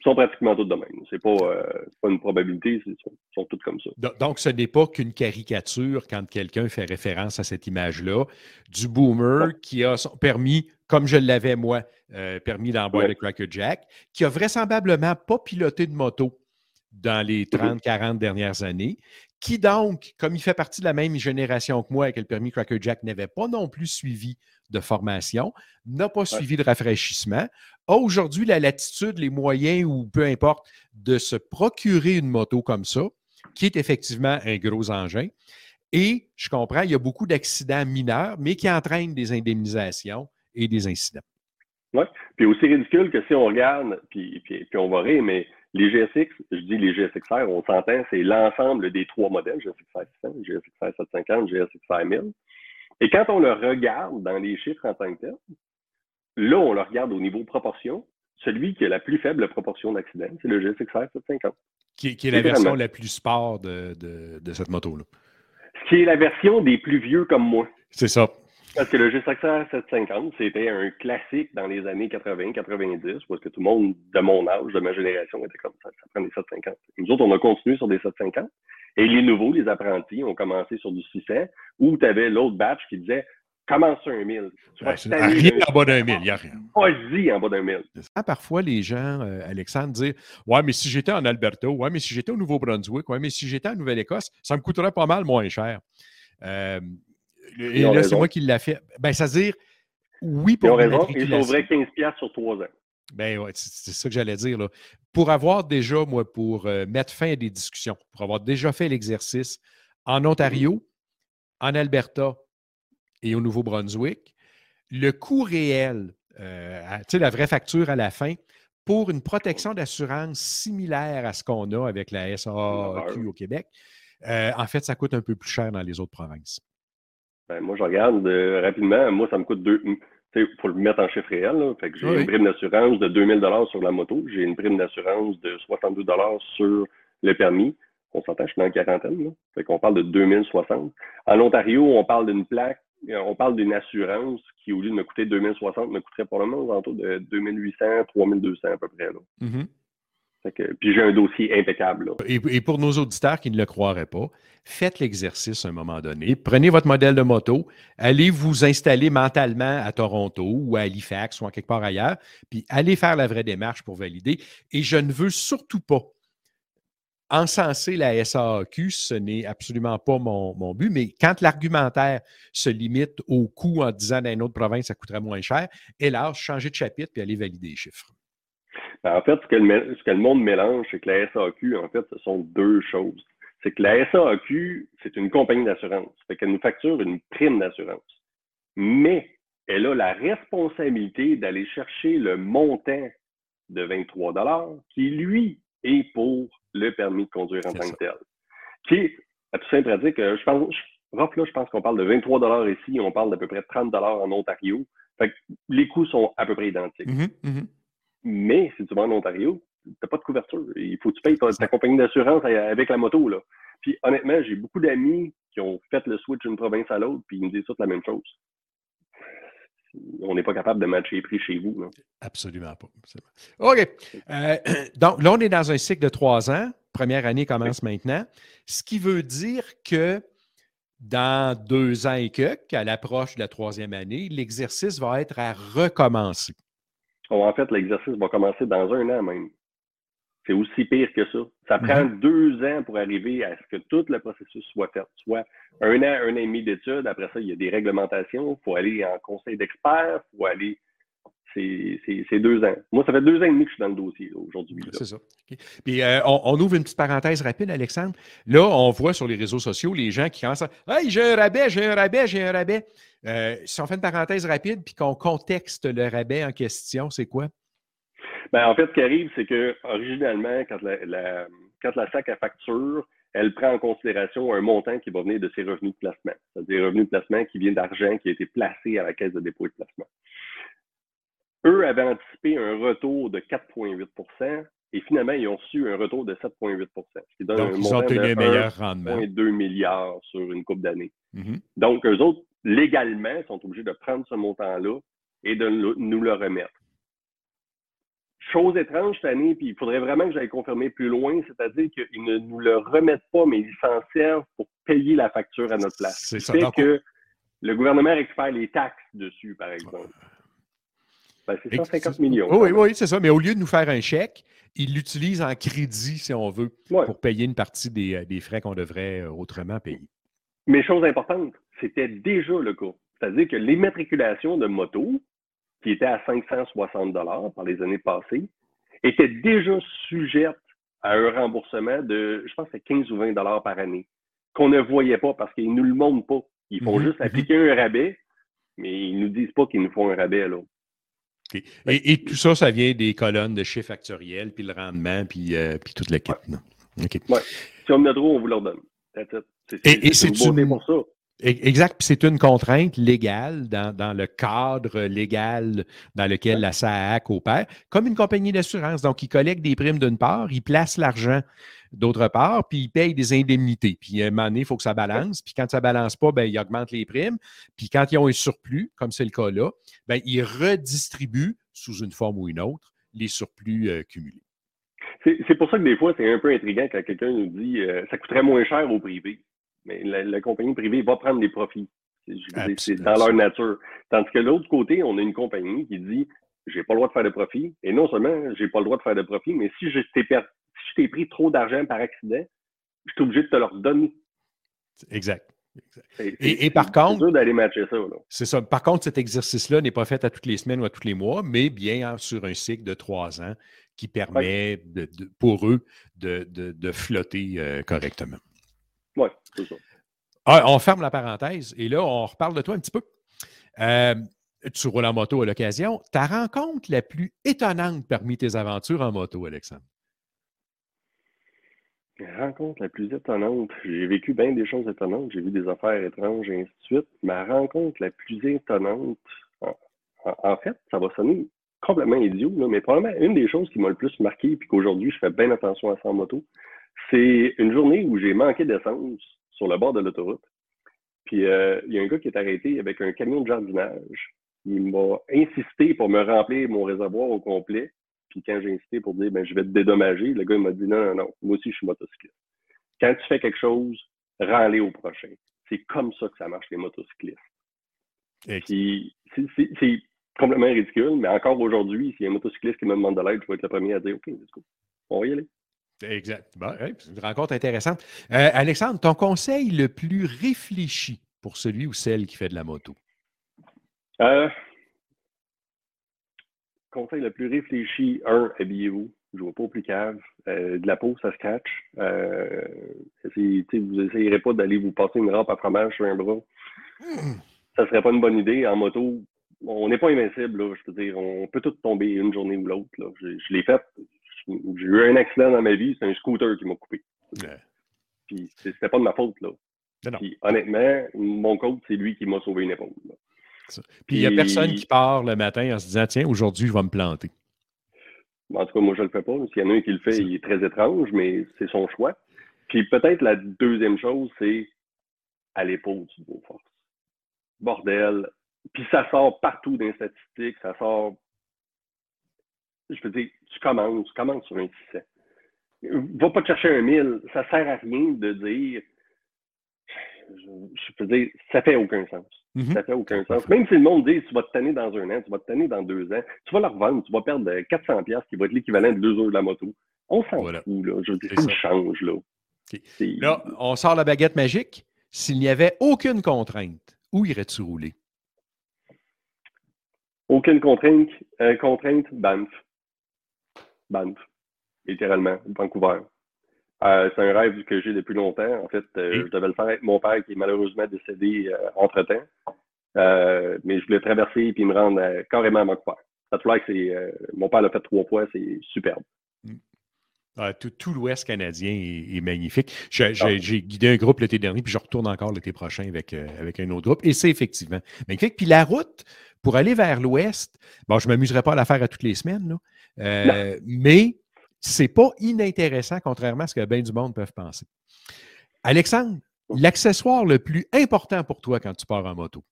Ils sont pratiquement tous de même. C'est pas, euh, pas une probabilité, ils sont, sont tous comme ça. Do- Donc, ce n'est pas qu'une caricature quand quelqu'un fait référence à cette image-là du boomer qui a son permis, comme je l'avais moi, euh, permis boîte Ouais. de Cracker Jack, qui a vraisemblablement pas piloté de moto dans les 30-40 dernières années, qui donc, comme il fait partie de la même génération que moi avec le permis Cracker Jack, n'avait pas non plus suivi de formation, n'a pas suivi de rafraîchissement, a aujourd'hui la latitude, les moyens ou peu importe de se procurer une moto comme ça, qui est effectivement un gros engin. Et je comprends, il y a beaucoup d'accidents mineurs, mais qui entraînent des indemnisations et des incidents. Puis aussi ridicule que si on regarde, puis, puis, puis on va rire, mais les GSX, je dis les GSXR, on s'entend, c'est l'ensemble des trois modèles, GSXR 600, GSXR 750, GSXR 1000. Et quand on le regarde dans les chiffres en tant que tel, là, on le regarde au niveau proportion. Celui qui a la plus faible proportion d'accidents, c'est le GSXR 750. Qui, qui est la version la plus sport de, de- de cette moto-là. Ce qui est la version des plus vieux comme moi. C'est ça. Parce que le GSXR 750, c'était un classique dans les années 80-90, parce que tout le monde de mon âge, de ma génération, était comme ça. Ça prend des 750. Nous autres, on a continué sur des 750. Et les nouveaux, les apprentis, ont commencé sur du 600, où tu avais l'autre batch qui disait commence sur un 1000. Tu vas Ouais, c'est- tanner rien en bas d'un mille, il n'y a rien. Vas-y en bas d'un 1000. Ah, Parfois, les gens, euh, Alexandre, disent Ouais, mais si j'étais en Alberta, ouais, mais si j'étais au Nouveau-Brunswick, ouais, mais si j'étais en Nouvelle-Écosse, ça me coûterait pas mal moins cher. Euh, et là, c'est moi qui l'a fait. Ben, ça veut dire, oui, pour ont raison, ils sauveraient 15$ piastres sur 3 ans. Ben ouais, c'est ça que j'allais dire. Là. Pour avoir déjà, moi, pour euh, mettre fin à des discussions, pour avoir déjà fait l'exercice en Ontario, en Alberta et au Nouveau-Brunswick, le coût réel, euh, tu sais, la vraie facture à la fin, pour une protection d'assurance similaire à ce qu'on a avec la SAQ au Québec, euh, en fait, ça coûte un peu plus cher dans les autres provinces. Ben, moi, je regarde euh, rapidement. Moi, ça me coûte deux. Il faut le mettre en chiffre réel. Là. Fait que j'ai Oui. une prime d'assurance de 2000 sur la moto. J'ai une prime d'assurance de 62 sur le permis. On s'entend, je suis dans la quarantaine. Là. Fait qu'on parle de 2060. En Ontario, on parle d'une plaque, euh, on parle d'une assurance qui, au lieu de me coûter 2060, me coûterait probablement aux alentours de 2800, 3200 à peu près. Là. Mhm. Fait puis j'ai un dossier impeccable. Et, pour nos auditeurs qui ne le croiraient pas, faites l'exercice à un moment donné. Prenez votre modèle de moto, allez vous installer mentalement à Toronto ou à Halifax ou en quelque part ailleurs, puis allez faire la vraie démarche pour valider. Et je ne veux surtout pas encenser la SAAQ, ce n'est absolument pas mon, mon but, mais quand l'argumentaire se limite au coût en disant dans une autre province, ça coûterait moins cher, hélas, changez de chapitre puis allez valider les chiffres. Ben, En fait, ce que, le, mé- ce que le monde mélange, c'est que la SAQ, en fait, ce sont deux choses. C'est que la SAQ, c'est une compagnie d'assurance. Fait qu'elle nous facture une prime d'assurance. Mais elle a la responsabilité d'aller chercher le montant de 23 qui, lui, est pour le permis de conduire en tant ça. que tel. Qui est, à tout simple pratique, euh, je pense, je, rough, là, je pense qu'on parle de 23 ici, on parle d'à peu près 30 en Ontario. Fait que les coûts sont à peu près identiques. Mhm, mhm. Mais si tu vas en Ontario, tu n'as pas de couverture. Il faut que tu payes ta, ta compagnie d'assurance avec la moto. Là. Puis honnêtement, j'ai beaucoup d'amis qui ont fait le switch d'une province à l'autre, puis ils me disent toutes la même chose. On n'est pas capable de matcher les prix chez vous. là. Absolument pas. OK. Euh, donc, là, on est dans un cycle de trois ans. Première année commence maintenant. Ce qui veut dire que dans deux ans et quelques, à l'approche de la troisième année, l'exercice va être à recommencer. Bon, en fait, l'exercice va commencer dans un an même. C'est aussi pire que ça. Ça prend deux ans pour arriver à ce que tout le processus soit fait. Soit un an, un an et demi d'études. Après ça, il y a des réglementations. Il faut aller en conseil d'experts. Il faut aller. C'est deux ans. Moi, ça fait deux ans et demi que je suis dans le dossier aujourd'hui. C'est ça. Puis, euh, on, on ouvre une petite parenthèse rapide, Alexandre. Là, on voit sur les réseaux sociaux les gens qui commencent à Hey, j'ai un rabais, j'ai un rabais, j'ai un rabais. Euh, si on fait une parenthèse rapide puis qu'on contexte le rabais en question, c'est quoi? Ben, en fait, ce qui arrive, c'est que originalement, quand la, la- quand la SAC à facture, elle prend en considération un montant qui va venir de ses revenus de placement. C'est-à-dire revenus de placement qui vient d'argent qui a été placé à la caisse de dépôt et de placement. Eux avaient anticipé un retour de 4,8% et finalement, ils ont reçu un retour de 7,8% ce qui donne Donc, un ils ont montant de un meilleur rendement. 1,2 milliard sur une coupe d'années. Mhm. Donc, eux autres, légalement, sont obligés de prendre ce montant-là et de nous le remettre. Chose étrange cette année, puis il faudrait vraiment que j'aille confirmer plus loin, c'est-à-dire qu'ils ne nous le remettent pas, mais ils s'en servent pour payer la facture à notre place. C'est Ce ça. fait que le gouvernement récupère les taxes dessus, par exemple. Ben, c'est 150 millions. Oui, oui, c'est ça. Mais au lieu de nous faire un chèque, ils l'utilisent en crédit, si on veut, Ouais. pour payer une partie des, euh, des frais qu'on devrait euh, autrement payer. Mais chose importante, c'était déjà le cas. C'est-à-dire que l'immatriculation de moto, qui était à 560 par les années passées, était déjà sujette à un remboursement de, je pense, que c'est 15 ou 20 par année, qu'on ne voyait pas parce qu'ils ne nous le montrent pas. Ils font Mhm, juste appliquer un rabais, mais ils ne nous disent pas qu'ils nous font un rabais. Là. Et, et tout ça, ça vient des colonnes de chiffres factoriels, puis le rendement, puis, euh, puis toute non? OK. Si on en a trop, on vous le redonne. That's it. C'est- Et- et c'est une c'est beauté une- pour ça. Exact. Puis c'est une contrainte légale dans, dans le cadre légal dans lequel la SAAC opère, comme une compagnie d'assurance. Donc, ils collectent des primes d'une part, ils placent l'argent d'autre part, puis ils payent des indemnités. Puis à un moment donné, il faut que ça balance. Puis quand ça ne balance pas, ben, ils augmentent les primes. Puis quand ils ont un surplus, comme c'est le cas là, ben, ils redistribuent sous une forme ou une autre les surplus euh, cumulés. C'est c'est pour ça que des fois, c'est un peu intriguant quand quelqu'un nous dit euh, ça coûterait moins cher au privé. Mais la, la compagnie privée va prendre des profits. C'est dans leur nature. Tandis que de l'autre côté, on a une compagnie qui dit j'ai pas le droit de faire de profit. Et non seulement j'ai pas le droit de faire de profit, mais si je t'ai per- si pris trop d'argent par accident, je suis obligé de te le redonner. Exact. Et- par contre- dur d'aller matcher ça. Là. C'est ça. Par contre, cet exercice-là n'est pas fait à toutes les semaines ou à tous les mois, mais bien hein, sur un cycle de trois ans qui permet de- de- pour eux de flotter euh, correctement. Ouais, c'est ça. Ah, on ferme la parenthèse et là, on reparle de toi un petit peu. Euh, tu roules en moto à l'occasion. Ta rencontre la plus étonnante parmi tes aventures en moto, Alexandre? La rencontre la plus étonnante. J'ai vécu bien des choses étonnantes. J'ai vu des affaires étranges et ainsi de suite. Ma rencontre la plus étonnante, en, fait, ça va sonner complètement idiot, là, mais probablement une des choses qui m'a le plus marqué puis qu'aujourd'hui je fais bien attention à ça en moto, c'est une journée où j'ai manqué d'essence sur le bord de l'autoroute. Puis euh, il y a un gars qui est arrêté avec un camion de jardinage. Il m'a insisté pour me remplir mon réservoir au complet. Puis quand j'ai insisté pour dire, ben, je vais te dédommager, le gars, m'a dit, non, non, non, moi aussi, je suis motocycliste. Quand tu fais quelque chose, rends-les au prochain. C'est comme ça que ça marche, les motocyclistes. Puis, c'est complètement ridicule, mais encore aujourd'hui, s'il y a un motocycliste qui me demande de l'aide, je vais être le premier à dire, OK, let's go. On va y aller. Exact. c'est une rencontre intéressante. Euh, Alexandre, ton conseil le plus réfléchi pour celui ou celle qui fait de la moto? Euh, conseil le plus réfléchi, un, habillez-vous. Je ne vois pas au plus cave. Euh, de la peau, ça se catch. Euh, vous n'essayerez pas d'aller vous passer une rampe à fromage sur un bras. Ça ne serait pas une bonne idée. En moto, on n'est pas invincible. Là, je veux dire, on peut tout tomber une journée ou l'autre. Je, je l'ai fait. J'ai eu un accident dans ma vie, c'est un scooter qui m'a coupé. Ouais. Puis c'était pas de ma faute, là. Puis honnêtement, mon coach, c'est lui qui m'a sauvé une épaule. Puis il n'y a personne qui part le matin en se disant Tiens, aujourd'hui, je vais me planter. En tout cas, moi, je ne le fais pas. S'il y en a un qui le fait, il est très étrange, mais c'est son choix. Puis peut-être la deuxième chose, c'est à l'épaule du vos forces. Bordel. Puis ça sort partout dans les statistiques, ça sort je veux dire, tu commences, tu commences sur un 600. Va pas te chercher un 1000. Ça sert à rien de dire. Je, veux dire, ça fait aucun sens. Mm-hmm. Ça fait aucun sens. Même si le monde dit tu vas te tanner dans un an, tu vas te tanner dans deux ans, tu vas leur vendre, tu vas perdre 400$ qui va être l'équivalent de deux heures de la moto. On s'en fout, là. Je veux dire, ça change, là. Là, on sort la baguette magique. S'il n'y avait aucune contrainte, où irais-tu rouler? Aucune contrainte, euh, contrainte, Banff. Banff, littéralement, Vancouver. Euh, c'est un rêve que j'ai depuis longtemps. En fait, euh, je devais le faire avec mon père qui est malheureusement décédé euh, entre-temps. mais je voulais traverser et me rendre carrément à Vancouver. Ça que c'est, mon père l'a fait trois fois, c'est superbe. Mm. tout, l'Ouest canadien est, magnifique. Ah. J'ai guidé un groupe l'été dernier, puis je retourne encore l'été prochain avec, avec un autre groupe. Et c'est effectivement magnifique. Puis la route, pour aller vers l'Ouest, bon, je ne m'amuserai pas à la faire à toutes les semaines, là, euh, mais c'est pas inintéressant, contrairement à ce que bien du monde peuvent penser. Alexandre, l'accessoire le plus important pour toi quand tu pars en moto?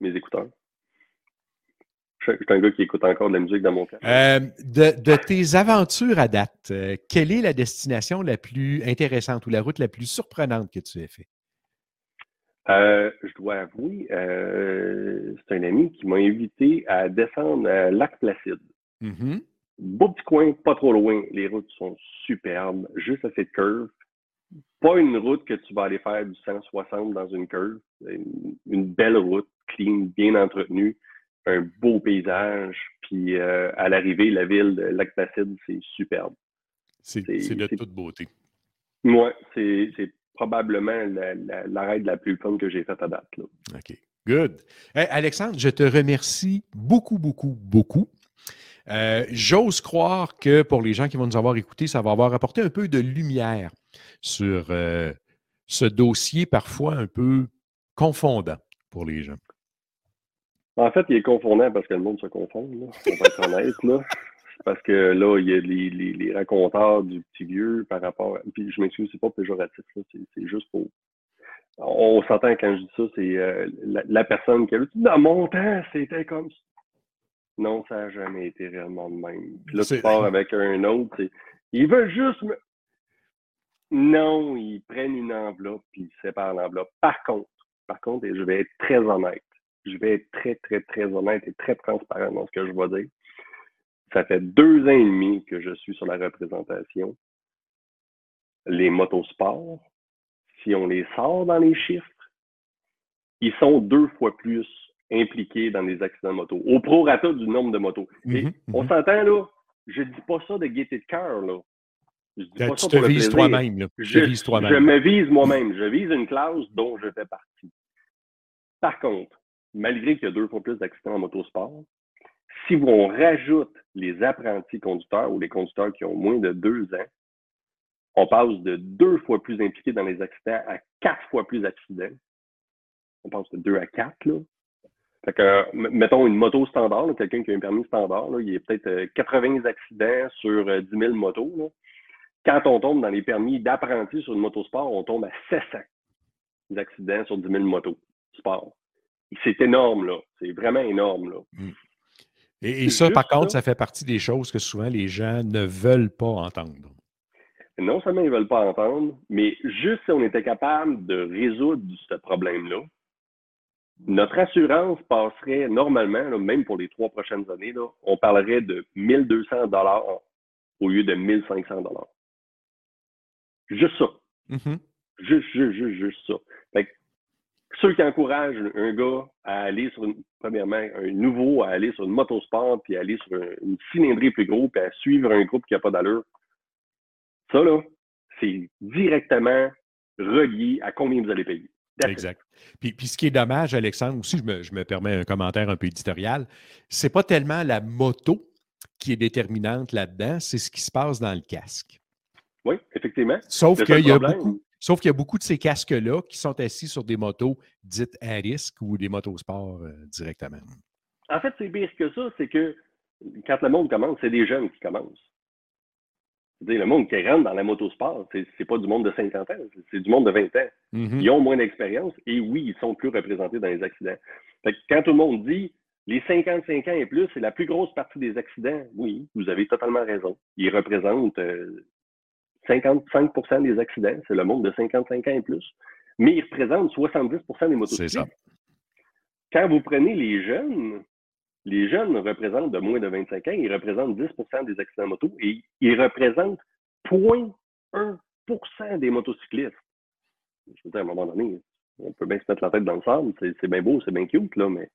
Mes écouteurs. Je suis un gars qui écoute encore de la musique dans mon cas. Euh, de, tes aventures à date, euh, quelle est la destination la plus intéressante ou la route la plus surprenante que tu aies fait? je dois avouer, c'est un ami qui m'a invité à descendre à Lac Placide. Mm Beau petit coin, pas trop loin. Les routes sont superbes, juste assez de curves. Pas une route que tu vas aller faire du 160 dans une curve. Une, belle route, clean, bien entretenue, un beau paysage. Puis euh, à l'arrivée, la ville de Lac-Placide, c'est superbe. C'est de toute beauté. Oui, c'est probablement l'arrêt la, la, plus fun que j'ai faite à date. OK. Good. Alexandre, je te remercie beaucoup, beaucoup, beaucoup. Euh, j'ose croire que pour les gens qui vont nous avoir écoutés, ça va avoir apporté un peu de lumière sur euh, ce dossier parfois un peu confondant pour les gens. En fait, il est confondant parce que le monde se confond, on va être honnête. Là. Parce que là, il y a les, les, raconteurs du petit vieux par rapport. Puis je m'excuse, c'est pas péjoratif, c'est juste pour. On s'entend quand je dis ça, c'est euh, la, personne qui a dit Dans mon temps, c'était comme ça. Non, ça n'a jamais été réellement le même. Puis là, tu pars avec un autre, il veut juste me... Non, ils prennent une enveloppe puis ils séparent l'enveloppe. Par contre, par contre, et je vais être très honnête, je vais être très, très, très honnête et très transparent dans ce que je vais dire. Ça fait deux ans et demi que je suis sur la représentation. Les motosports, si on les sort dans les chiffres, ils sont deux fois plus impliqués dans des accidents de moto, au prorata du nombre de motos. Mhm, on mhm. s'entend, là, je ne dis pas ça de gaieté de cœur, là. Je dis pas tu ça te vises toi-même. Je, je me vise moi-même. Je vise une classe dont je fais partie. Par contre, malgré qu'il y a deux fois plus d'accidents en motosport, si on rajoute les apprentis conducteurs ou les conducteurs qui ont moins de deux ans, on passe de deux fois plus impliqués dans les accidents à quatre fois plus d'accidents. On passe de deux à quatre, là. Fait que, mettons une moto standard, quelqu'un qui a un permis standard, là, il y a peut-être 80 euh, accidents sur 10 euh, 000 motos. Là. Quand on tombe dans les permis d'apprenti sur une moto sport, on tombe à 700 accidents sur 10 000 motos sport. C'est énorme, là. C'est vraiment énorme, là. Hmm. Et, et ça, Juste par contre, ça. ça fait partie des choses que souvent les gens ne veulent pas entendre. Non seulement ils ne veulent pas entendre, mais juste si on était capable de résoudre ce problème-là, notre assurance passerait normalement, là, même pour les trois prochaines années, là, on parlerait de 1200 dollars au lieu de 1500 dollars. Juste ça. Mhm. Juste, juste, juste, juste ça. Fait que ceux qui encouragent un gars à aller sur une, premièrement, un nouveau à aller sur une motosport, puis à aller sur un- une cylindrée plus gros, puis à suivre un groupe qui n'a pas d'allure, ça, là, c'est directement relié à combien vous allez payer. Exact. Puis, puis ce qui est dommage, Alexandre, aussi, je me, je me permets un commentaire un peu éditorial, c'est pas tellement la moto qui est déterminante là-dedans, c'est ce qui se passe dans le casque. Oui, effectivement. Sauf qu'il y a beaucoup. Sauf y a beaucoup de ces casques-là qui sont assis sur des motos dites à risque ou des motosports euh, directement. En fait, c'est pire que ça, c'est que quand le monde commence, c'est des jeunes qui commencent. Dire, le monde qui rentre dans la motosport, c'est pas du monde de 50 ans, c'est- du monde de 20 ans. Mhm. Ils ont moins d'expérience et oui, ils sont plus représentés dans les accidents. Fait que quand tout le monde dit les 55 ans et plus, c'est la plus grosse partie des accidents, oui, vous avez totalement raison. Ils représentent euh, 55% des accidents, c'est le monde de 55 ans et plus. Mais ils représentent 70% des motocyclistes. Quand vous prenez les jeunes, les jeunes représentent de moins de 25 ans, ils représentent 10% des accidents moto et ils représentent 0.1 des motocyclistes. Je veux dire, à un moment donné, on peut bien se mettre la tête dans le sable, c'est bien beau, c'est bien cute, là, mais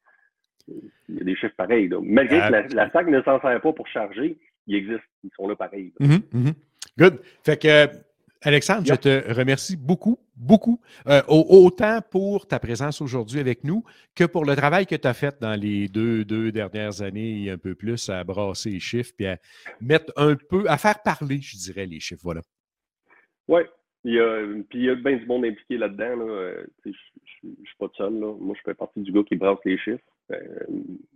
il y a des chiffres pareils. là. Malgré que la, la SAC ne s'en sert pas pour charger, ils existent, ils sont là pareil. là. Mhm, mhm. Good. Fait que, Alexandre, Yep. je te remercie beaucoup, beaucoup, euh, au- autant pour ta présence aujourd'hui avec nous que pour le travail que tu as fait dans les deux, deux dernières années et un peu plus à brasser les chiffres puis à mettre un peu, à faire parler, je dirais, les chiffres. Voilà. Oui, il y a, puis il y a bien du monde impliqué là-dedans. Là. Euh, Je ne suis pas tout seul. Là. Moi, je fais partie du gars qui brasse les chiffres. Euh,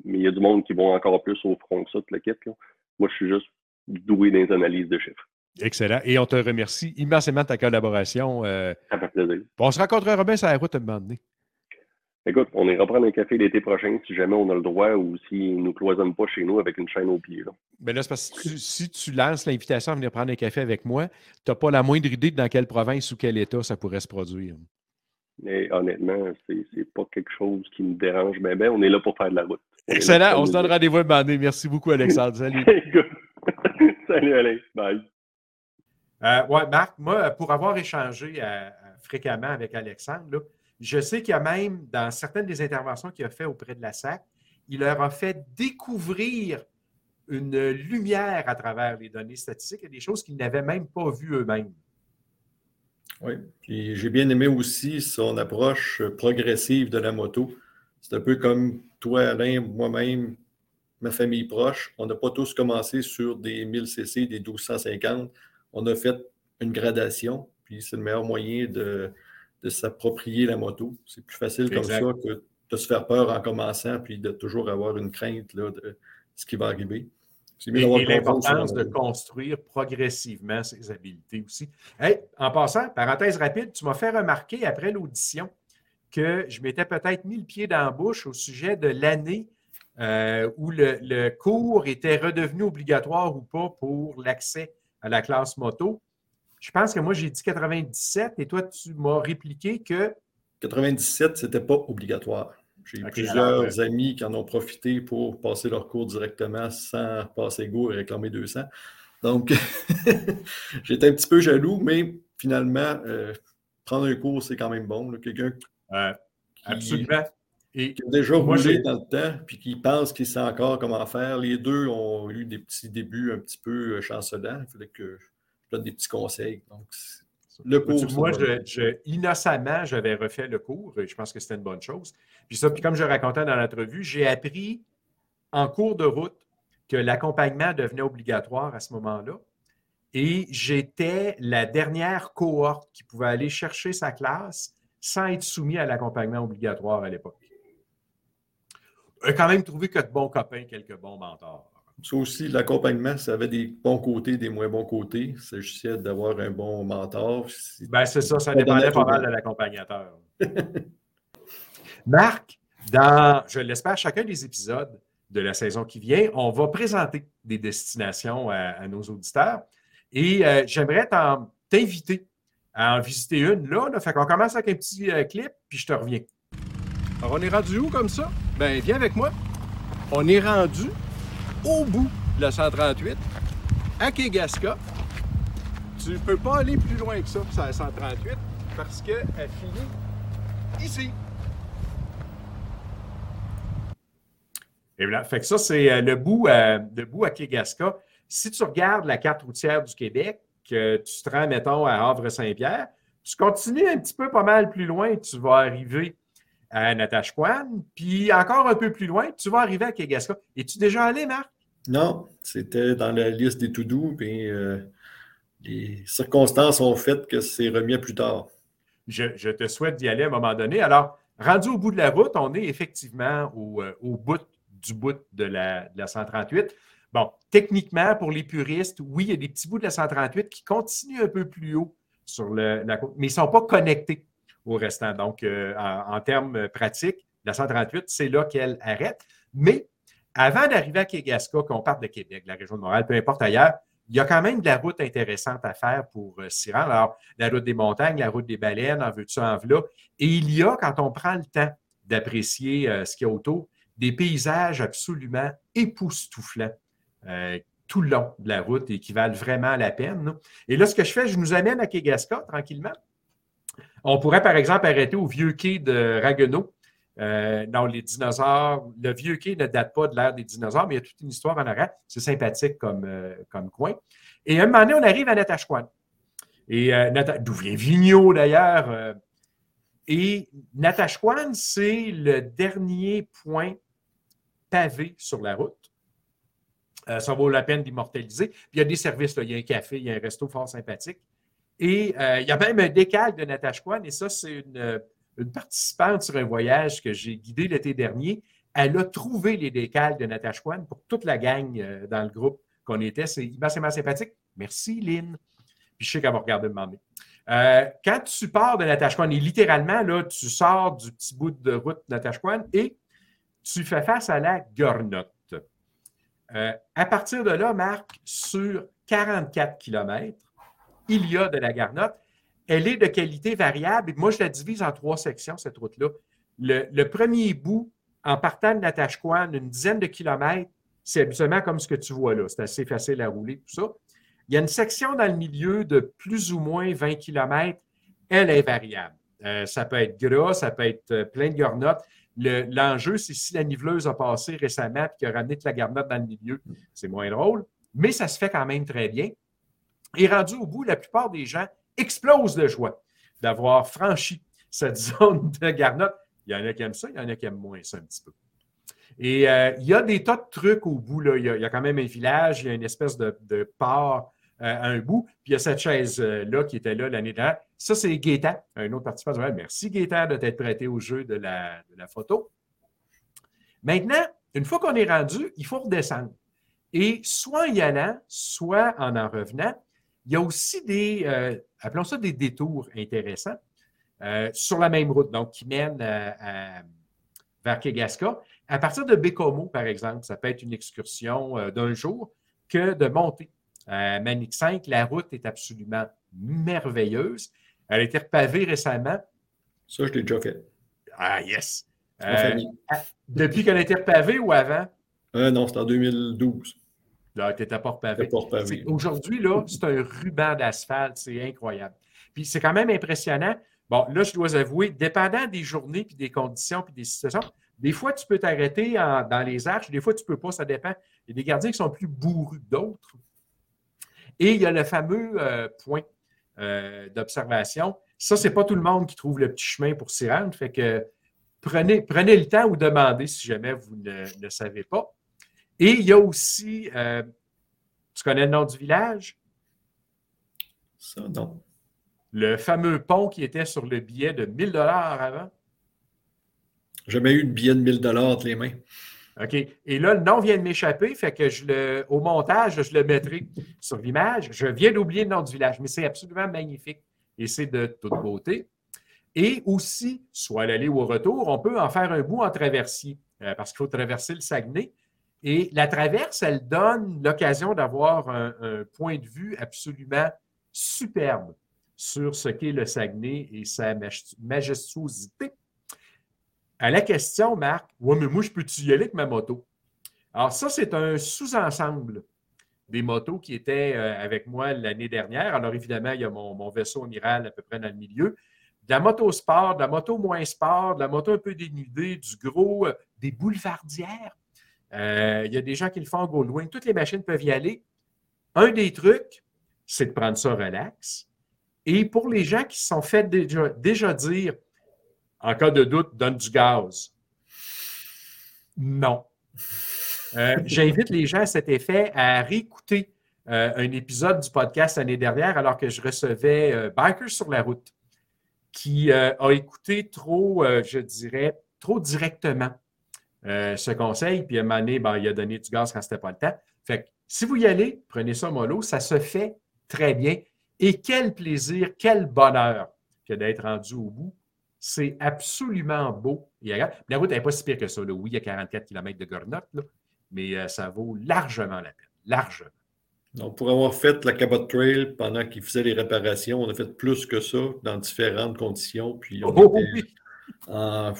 mais il y a du monde qui vont encore plus au front que ça, tout le kit. Là. Moi, je suis juste doué dans les analyses de chiffres. Excellent. Et on te remercie immensément de ta collaboration. euh, Ça fait plaisir. on se rencontrera bien sur la route à un moment donné. Écoute, on ira prendre un café l'été prochain si jamais on a le droit ou s'ils ne nous cloisonnent pas chez nous avec une chaîne au pied. Là. Mais là, c'est parce que tu- si tu lances l'invitation à venir prendre un café avec moi, tu n'as pas la moindre idée de dans quelle province ou quel État ça pourrait se produire. Mais honnêtement, c'est c'est pas quelque chose qui me dérange. Ben, ben, on est là pour faire de la route. On Excellent. On se donne rendez-vous à un moment donné. Merci beaucoup, Alexandre. Salut. Salut Alain. Bye. Euh, ouais, Marc, moi, pour avoir échangé euh, euh, fréquemment avec Alexandre, je sais qu'il y a même, dans certaines des interventions qu'il a fait auprès de la SAC, il leur a fait découvrir une lumière à travers les données statistiques et des choses qu'ils n'avaient même pas vues eux-mêmes. Oui, puis j'ai bien aimé aussi son approche progressive de la moto. C'est un peu comme toi, Alain, moi-même, ma famille proche. On n'a pas tous commencé sur des 1000 cc, des 1250. On a fait une gradation, puis c'est le meilleur moyen de, de s'approprier la moto. C'est plus facile comme Exact. ça que de se faire peur en commençant, puis de toujours avoir une crainte là, de ce qui va arriver. Et, et l'importance de construire progressivement ses habiletés aussi. Hey, en passant, parenthèse rapide, tu m'as fait remarquer après l'audition que je m'étais peut-être mis le pied dans la bouche au sujet de l'année euh, où le, le cours était redevenu obligatoire ou pas pour l'accès à la classe moto. Je pense que moi, j'ai dit 97 et toi, tu m'as répliqué que 97, ce n'était pas obligatoire. J'ai eu Ok, plusieurs alors, amis qui en ont profité pour passer leur cours directement sans passer go et réclamer 200. Donc, j'étais un petit peu jaloux, mais finalement, euh, prendre un cours, c'est quand même bon. Quelqu'un qui, absolument. Et qui a déjà Moi, roulé dans le temps, puis qui pense qu'il sait encore comment faire. Les deux ont eu des petits débuts un petit peu euh, chancelants. Il fallait que je donne des petits conseils. Donc, le cours, moi, je- innocemment, j'avais refait le cours et je pense que c'était une bonne chose. Puis ça, puis comme je racontais dans l'entrevue, j'ai appris en cours de route que l'accompagnement devenait obligatoire à ce moment-là. Et j'étais la dernière cohorte qui pouvait aller chercher sa classe sans être soumis à l'accompagnement obligatoire à l'époque. J'ai quand même trouvé que de bons copains, quelques bons mentors. Ça aussi, l'accompagnement, ça avait des bons côtés, des moins bons côtés. Il s'agissait d'avoir un bon mentor. Ben, c'est ça, ça dépendait pas mal de l'accompagnateur. Marc, dans, je l'espère, chacun des épisodes, de la saison qui vient, on va présenter des destinations à, nos auditeurs. Et euh, j'aimerais t'inviter à en visiter une là. là. Fait qu'on commence avec un petit euh, clip, puis je te reviens. Alors, on est rendu où comme ça? Ben, viens avec moi. On est rendu au bout de la 138, à Kegaska. Tu peux pas aller plus loin que ça, sur la 138, parce qu'elle finit ici. Et voilà. Fait que ça, c'est euh, le bout, euh, le bout à Kegaska. Si tu regardes la carte routière du Québec, tu te rends, mettons, à Havre-Saint-Pierre, tu continues un petit peu pas mal plus loin, tu vas arriver à Natashquan, puis encore un peu plus loin, tu vas arriver à Kegaska. Es-tu déjà allé, Marc? Non, c'était dans la liste des tout doux, puis euh, les circonstances ont fait que c'est remis à plus tard. Je, te souhaite d'y aller à un moment donné. Alors, rendu au bout de la route, on est effectivement au, euh, bout du bout de la, de la 138. Bon, techniquement, pour les puristes, oui, il y a des petits bouts de la 138 qui continuent un peu plus haut sur la côte, mais ils ne sont pas connectés au restant. Donc, euh, en, termes pratiques, la 138, c'est là qu'elle arrête. Mais avant d'arriver à Kegaska, qu'on parte de Québec, la région de Montréal, peu importe ailleurs, il y a quand même de la route intéressante à faire pour euh, s'y rendre. Alors, la route des montagnes, la route des baleines, en veux-tu, en là. Et il y a, quand on prend le temps d'apprécier euh, ce qu'il y a autour, des paysages absolument époustouflants tout le long de la route et qui valent vraiment la peine. Et là, ce que je fais, je nous amène à Kegaska tranquillement. On pourrait, par exemple, arrêter au vieux quai de Ragueneau. Euh, les dinosaures, le vieux quai ne date pas de l'ère des dinosaures, mais il y a toute une histoire en arrière. C'est sympathique comme, euh, coin. Et un moment donné, on arrive à Natashquan. Et euh, d'où vient Vigneault d'ailleurs. et Natashquan, c'est le dernier point pavé sur la route. ça vaut la peine d'immortaliser. Puis il y a des services, il y a un café, il y a un resto fort sympathique. Et euh, il y a même un décalque de Natashquan, et ça, c'est une, participante sur un voyage que j'ai guidé l'été dernier. Elle a trouvé les décalques de Natashquan pour toute la gang euh, dans le groupe qu'on était. C'est immensément sympathique. Merci, Lynn. Puis je sais qu'elle va regarder demander. Euh, quand tu pars de Natashquan, et littéralement, là, tu sors du petit bout de route de Natashquan et tu fais face à la Gornotte. à partir de là, Marc, sur 44 km, il y a de la garnotte. Elle est de qualité variable. Moi, je la divise en trois sections, cette route-là. Le, premier bout, en partant de Natashquan, une dizaine de kilomètres, c'est absolument comme ce que tu vois là. C'est assez facile à rouler, tout ça. Il y a une section dans le milieu de plus ou moins 20 km. Elle est variable. Euh, ça peut être gras, ça peut être euh, plein de garnottes. L'enjeu, c'est si la niveleuse a passé récemment et qu'il a ramené de la garnotte dans le milieu. C'est moins drôle, mais ça se fait quand même très bien. Et rendu au bout, la plupart des gens explosent de joie d'avoir franchi cette zone de garnotte. Il y en a qui aiment ça, il y en a qui aiment moins ça un petit peu. Et euh, il y a des tas de trucs au bout. Là. Il, y a, quand même un village, il y a une espèce de, port euh, à un bout. Puis il y a cette chaise-là qui était là l'année dernière. Ça, c'est Gaétan, un autre participant. Merci Gaétan de t'être prêté au jeu de la, de la photo. Maintenant, une fois qu'on est rendu, il faut redescendre. Et soit en y allant, soit en en revenant, il y a aussi des, euh, appelons ça des détours intéressants euh, sur la même route, donc qui mènent euh, vers Kegaska. À partir de Bécomo, par exemple, ça peut être une excursion d'un jour que de monter. À Manic 5, la route est absolument merveilleuse. Elle a été repavée récemment. Ça, je l'ai déjà fait. Ah, yes! depuis qu'elle a été repavée ou avant? non, c'est en 2012. Là, tu pas repavé. Aujourd'hui, là, c'est un ruban d'asphalte. C'est incroyable. Puis c'est quand même impressionnant. Bon, là, je dois avouer, dépendant des journées, puis des conditions, puis des situations, des fois, tu peux t'arrêter dans les arches, des fois, tu ne peux pas, ça dépend. Il y a des gardiens qui sont plus bourrus que d'autres. Et il y a le fameux euh, point euh, d'observation. Ça, ce n'est pas tout le monde qui trouve le petit chemin pour s'y rendre. Fait que prenez, prenez le temps ou demandez si jamais vous ne savez pas. Et il y a aussi, euh, tu connais le nom du village? Ça, non. Le fameux pont qui était sur le billet de 1000 dollars avant. Jamais eu de billet de 1000 dollars entre les mains. OK. Et là, le nom vient de m'échapper, fait que je le, au montage, je le mettrai sur l'image. Je viens d'oublier le nom du village, mais c'est absolument magnifique et c'est de toute beauté. Et aussi, soit à l'aller ou au retour, on peut en faire un bout en traversier, euh, parce qu'il faut traverser le Saguenay. Et la traverse, elle donne l'occasion d'avoir un, point de vue absolument superbe sur ce qu'est le Saguenay et sa maj- majestuosité. À la question, Marc, ouais, mais moi, je peux-tu y aller avec ma moto? Alors, ça, c'est un sous-ensemble des motos qui étaient euh, avec moi l'année dernière. Alors, évidemment, il y a mon, mon vaisseau amiral à peu près dans le milieu. De la moto sport, de la moto moins sport, de la moto un peu dénudée, du gros, euh, des boulevardières. Euh, il y a des gens qui le font en Goldwing. Toutes les machines peuvent y aller. Un des trucs, c'est de prendre ça relax. Et pour les gens qui se sont fait déjà, dire, en cas de doute, donne du gaz. Non. Euh, J'invite les gens à cet effet à réécouter euh, un épisode du podcast l'année dernière alors que je recevais euh, Bikers sur la route qui a écouté trop, je dirais, trop directement euh, ce conseil. Puis à un moment donné, ben, il a donné du gaz quand c'était pas le temps. Fait que si vous y allez, prenez ça mollo, ça se fait très bien. Et quel plaisir, quel bonheur que d'être rendu au bout. C'est absolument beau. La route n'est pas si pire que ça. là. Oui, il y a 44 km de Gornotte, mais euh, ça vaut largement la peine. Largement. Donc, pour avoir fait la Cabot Trail pendant qu'ils faisaient les réparations, on a fait plus que ça dans différentes conditions. Puis on Oh, était oui. en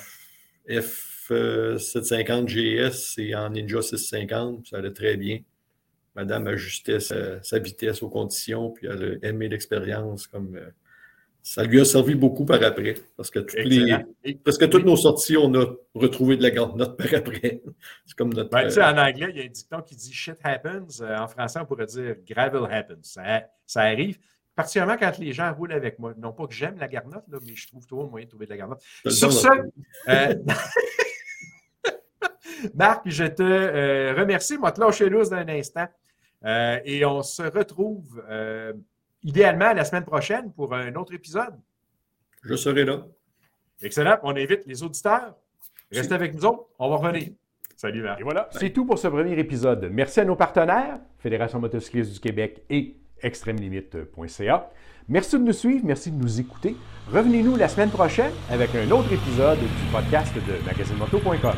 F750 GS et en Ninja 650. Ça allait très bien. Madame ajustait sa, sa vitesse aux conditions, puis elle a aimé l'expérience. Comme, euh, ça lui a servi beaucoup par après. Parce que toutes les, Excellent. Et- parce que toutes nos sorties, on a retrouvé de la grande note par après. C'est comme notre. Ben, tu sais, euh, en anglais, il y a un dicton qui dit shit happens. Euh, en français, on pourrait dire gravel happens. Ça, ça arrive, particulièrement quand les gens roulent avec moi. Non pas que j'aime la garnotte, là, mais je trouve toujours moyen de trouver de la garnotte. Sur ce, euh, Marc, je te euh, remercie. Moi, te lâcher loose d'un instant. Euh, et on se retrouve euh, idéalement la semaine prochaine pour un autre épisode. je serai là. Excellent. On invite les auditeurs. Restez avec nous autres. On va revenir. Salut, Marc. Et voilà, c'est tout pour ce premier épisode. Merci à nos partenaires, Fédération motocycliste du Québec et extrêmelimite.ca. Merci de nous suivre, merci de nous écouter. Revenez-nous la semaine prochaine avec un autre épisode du podcast de magazinemoto.com.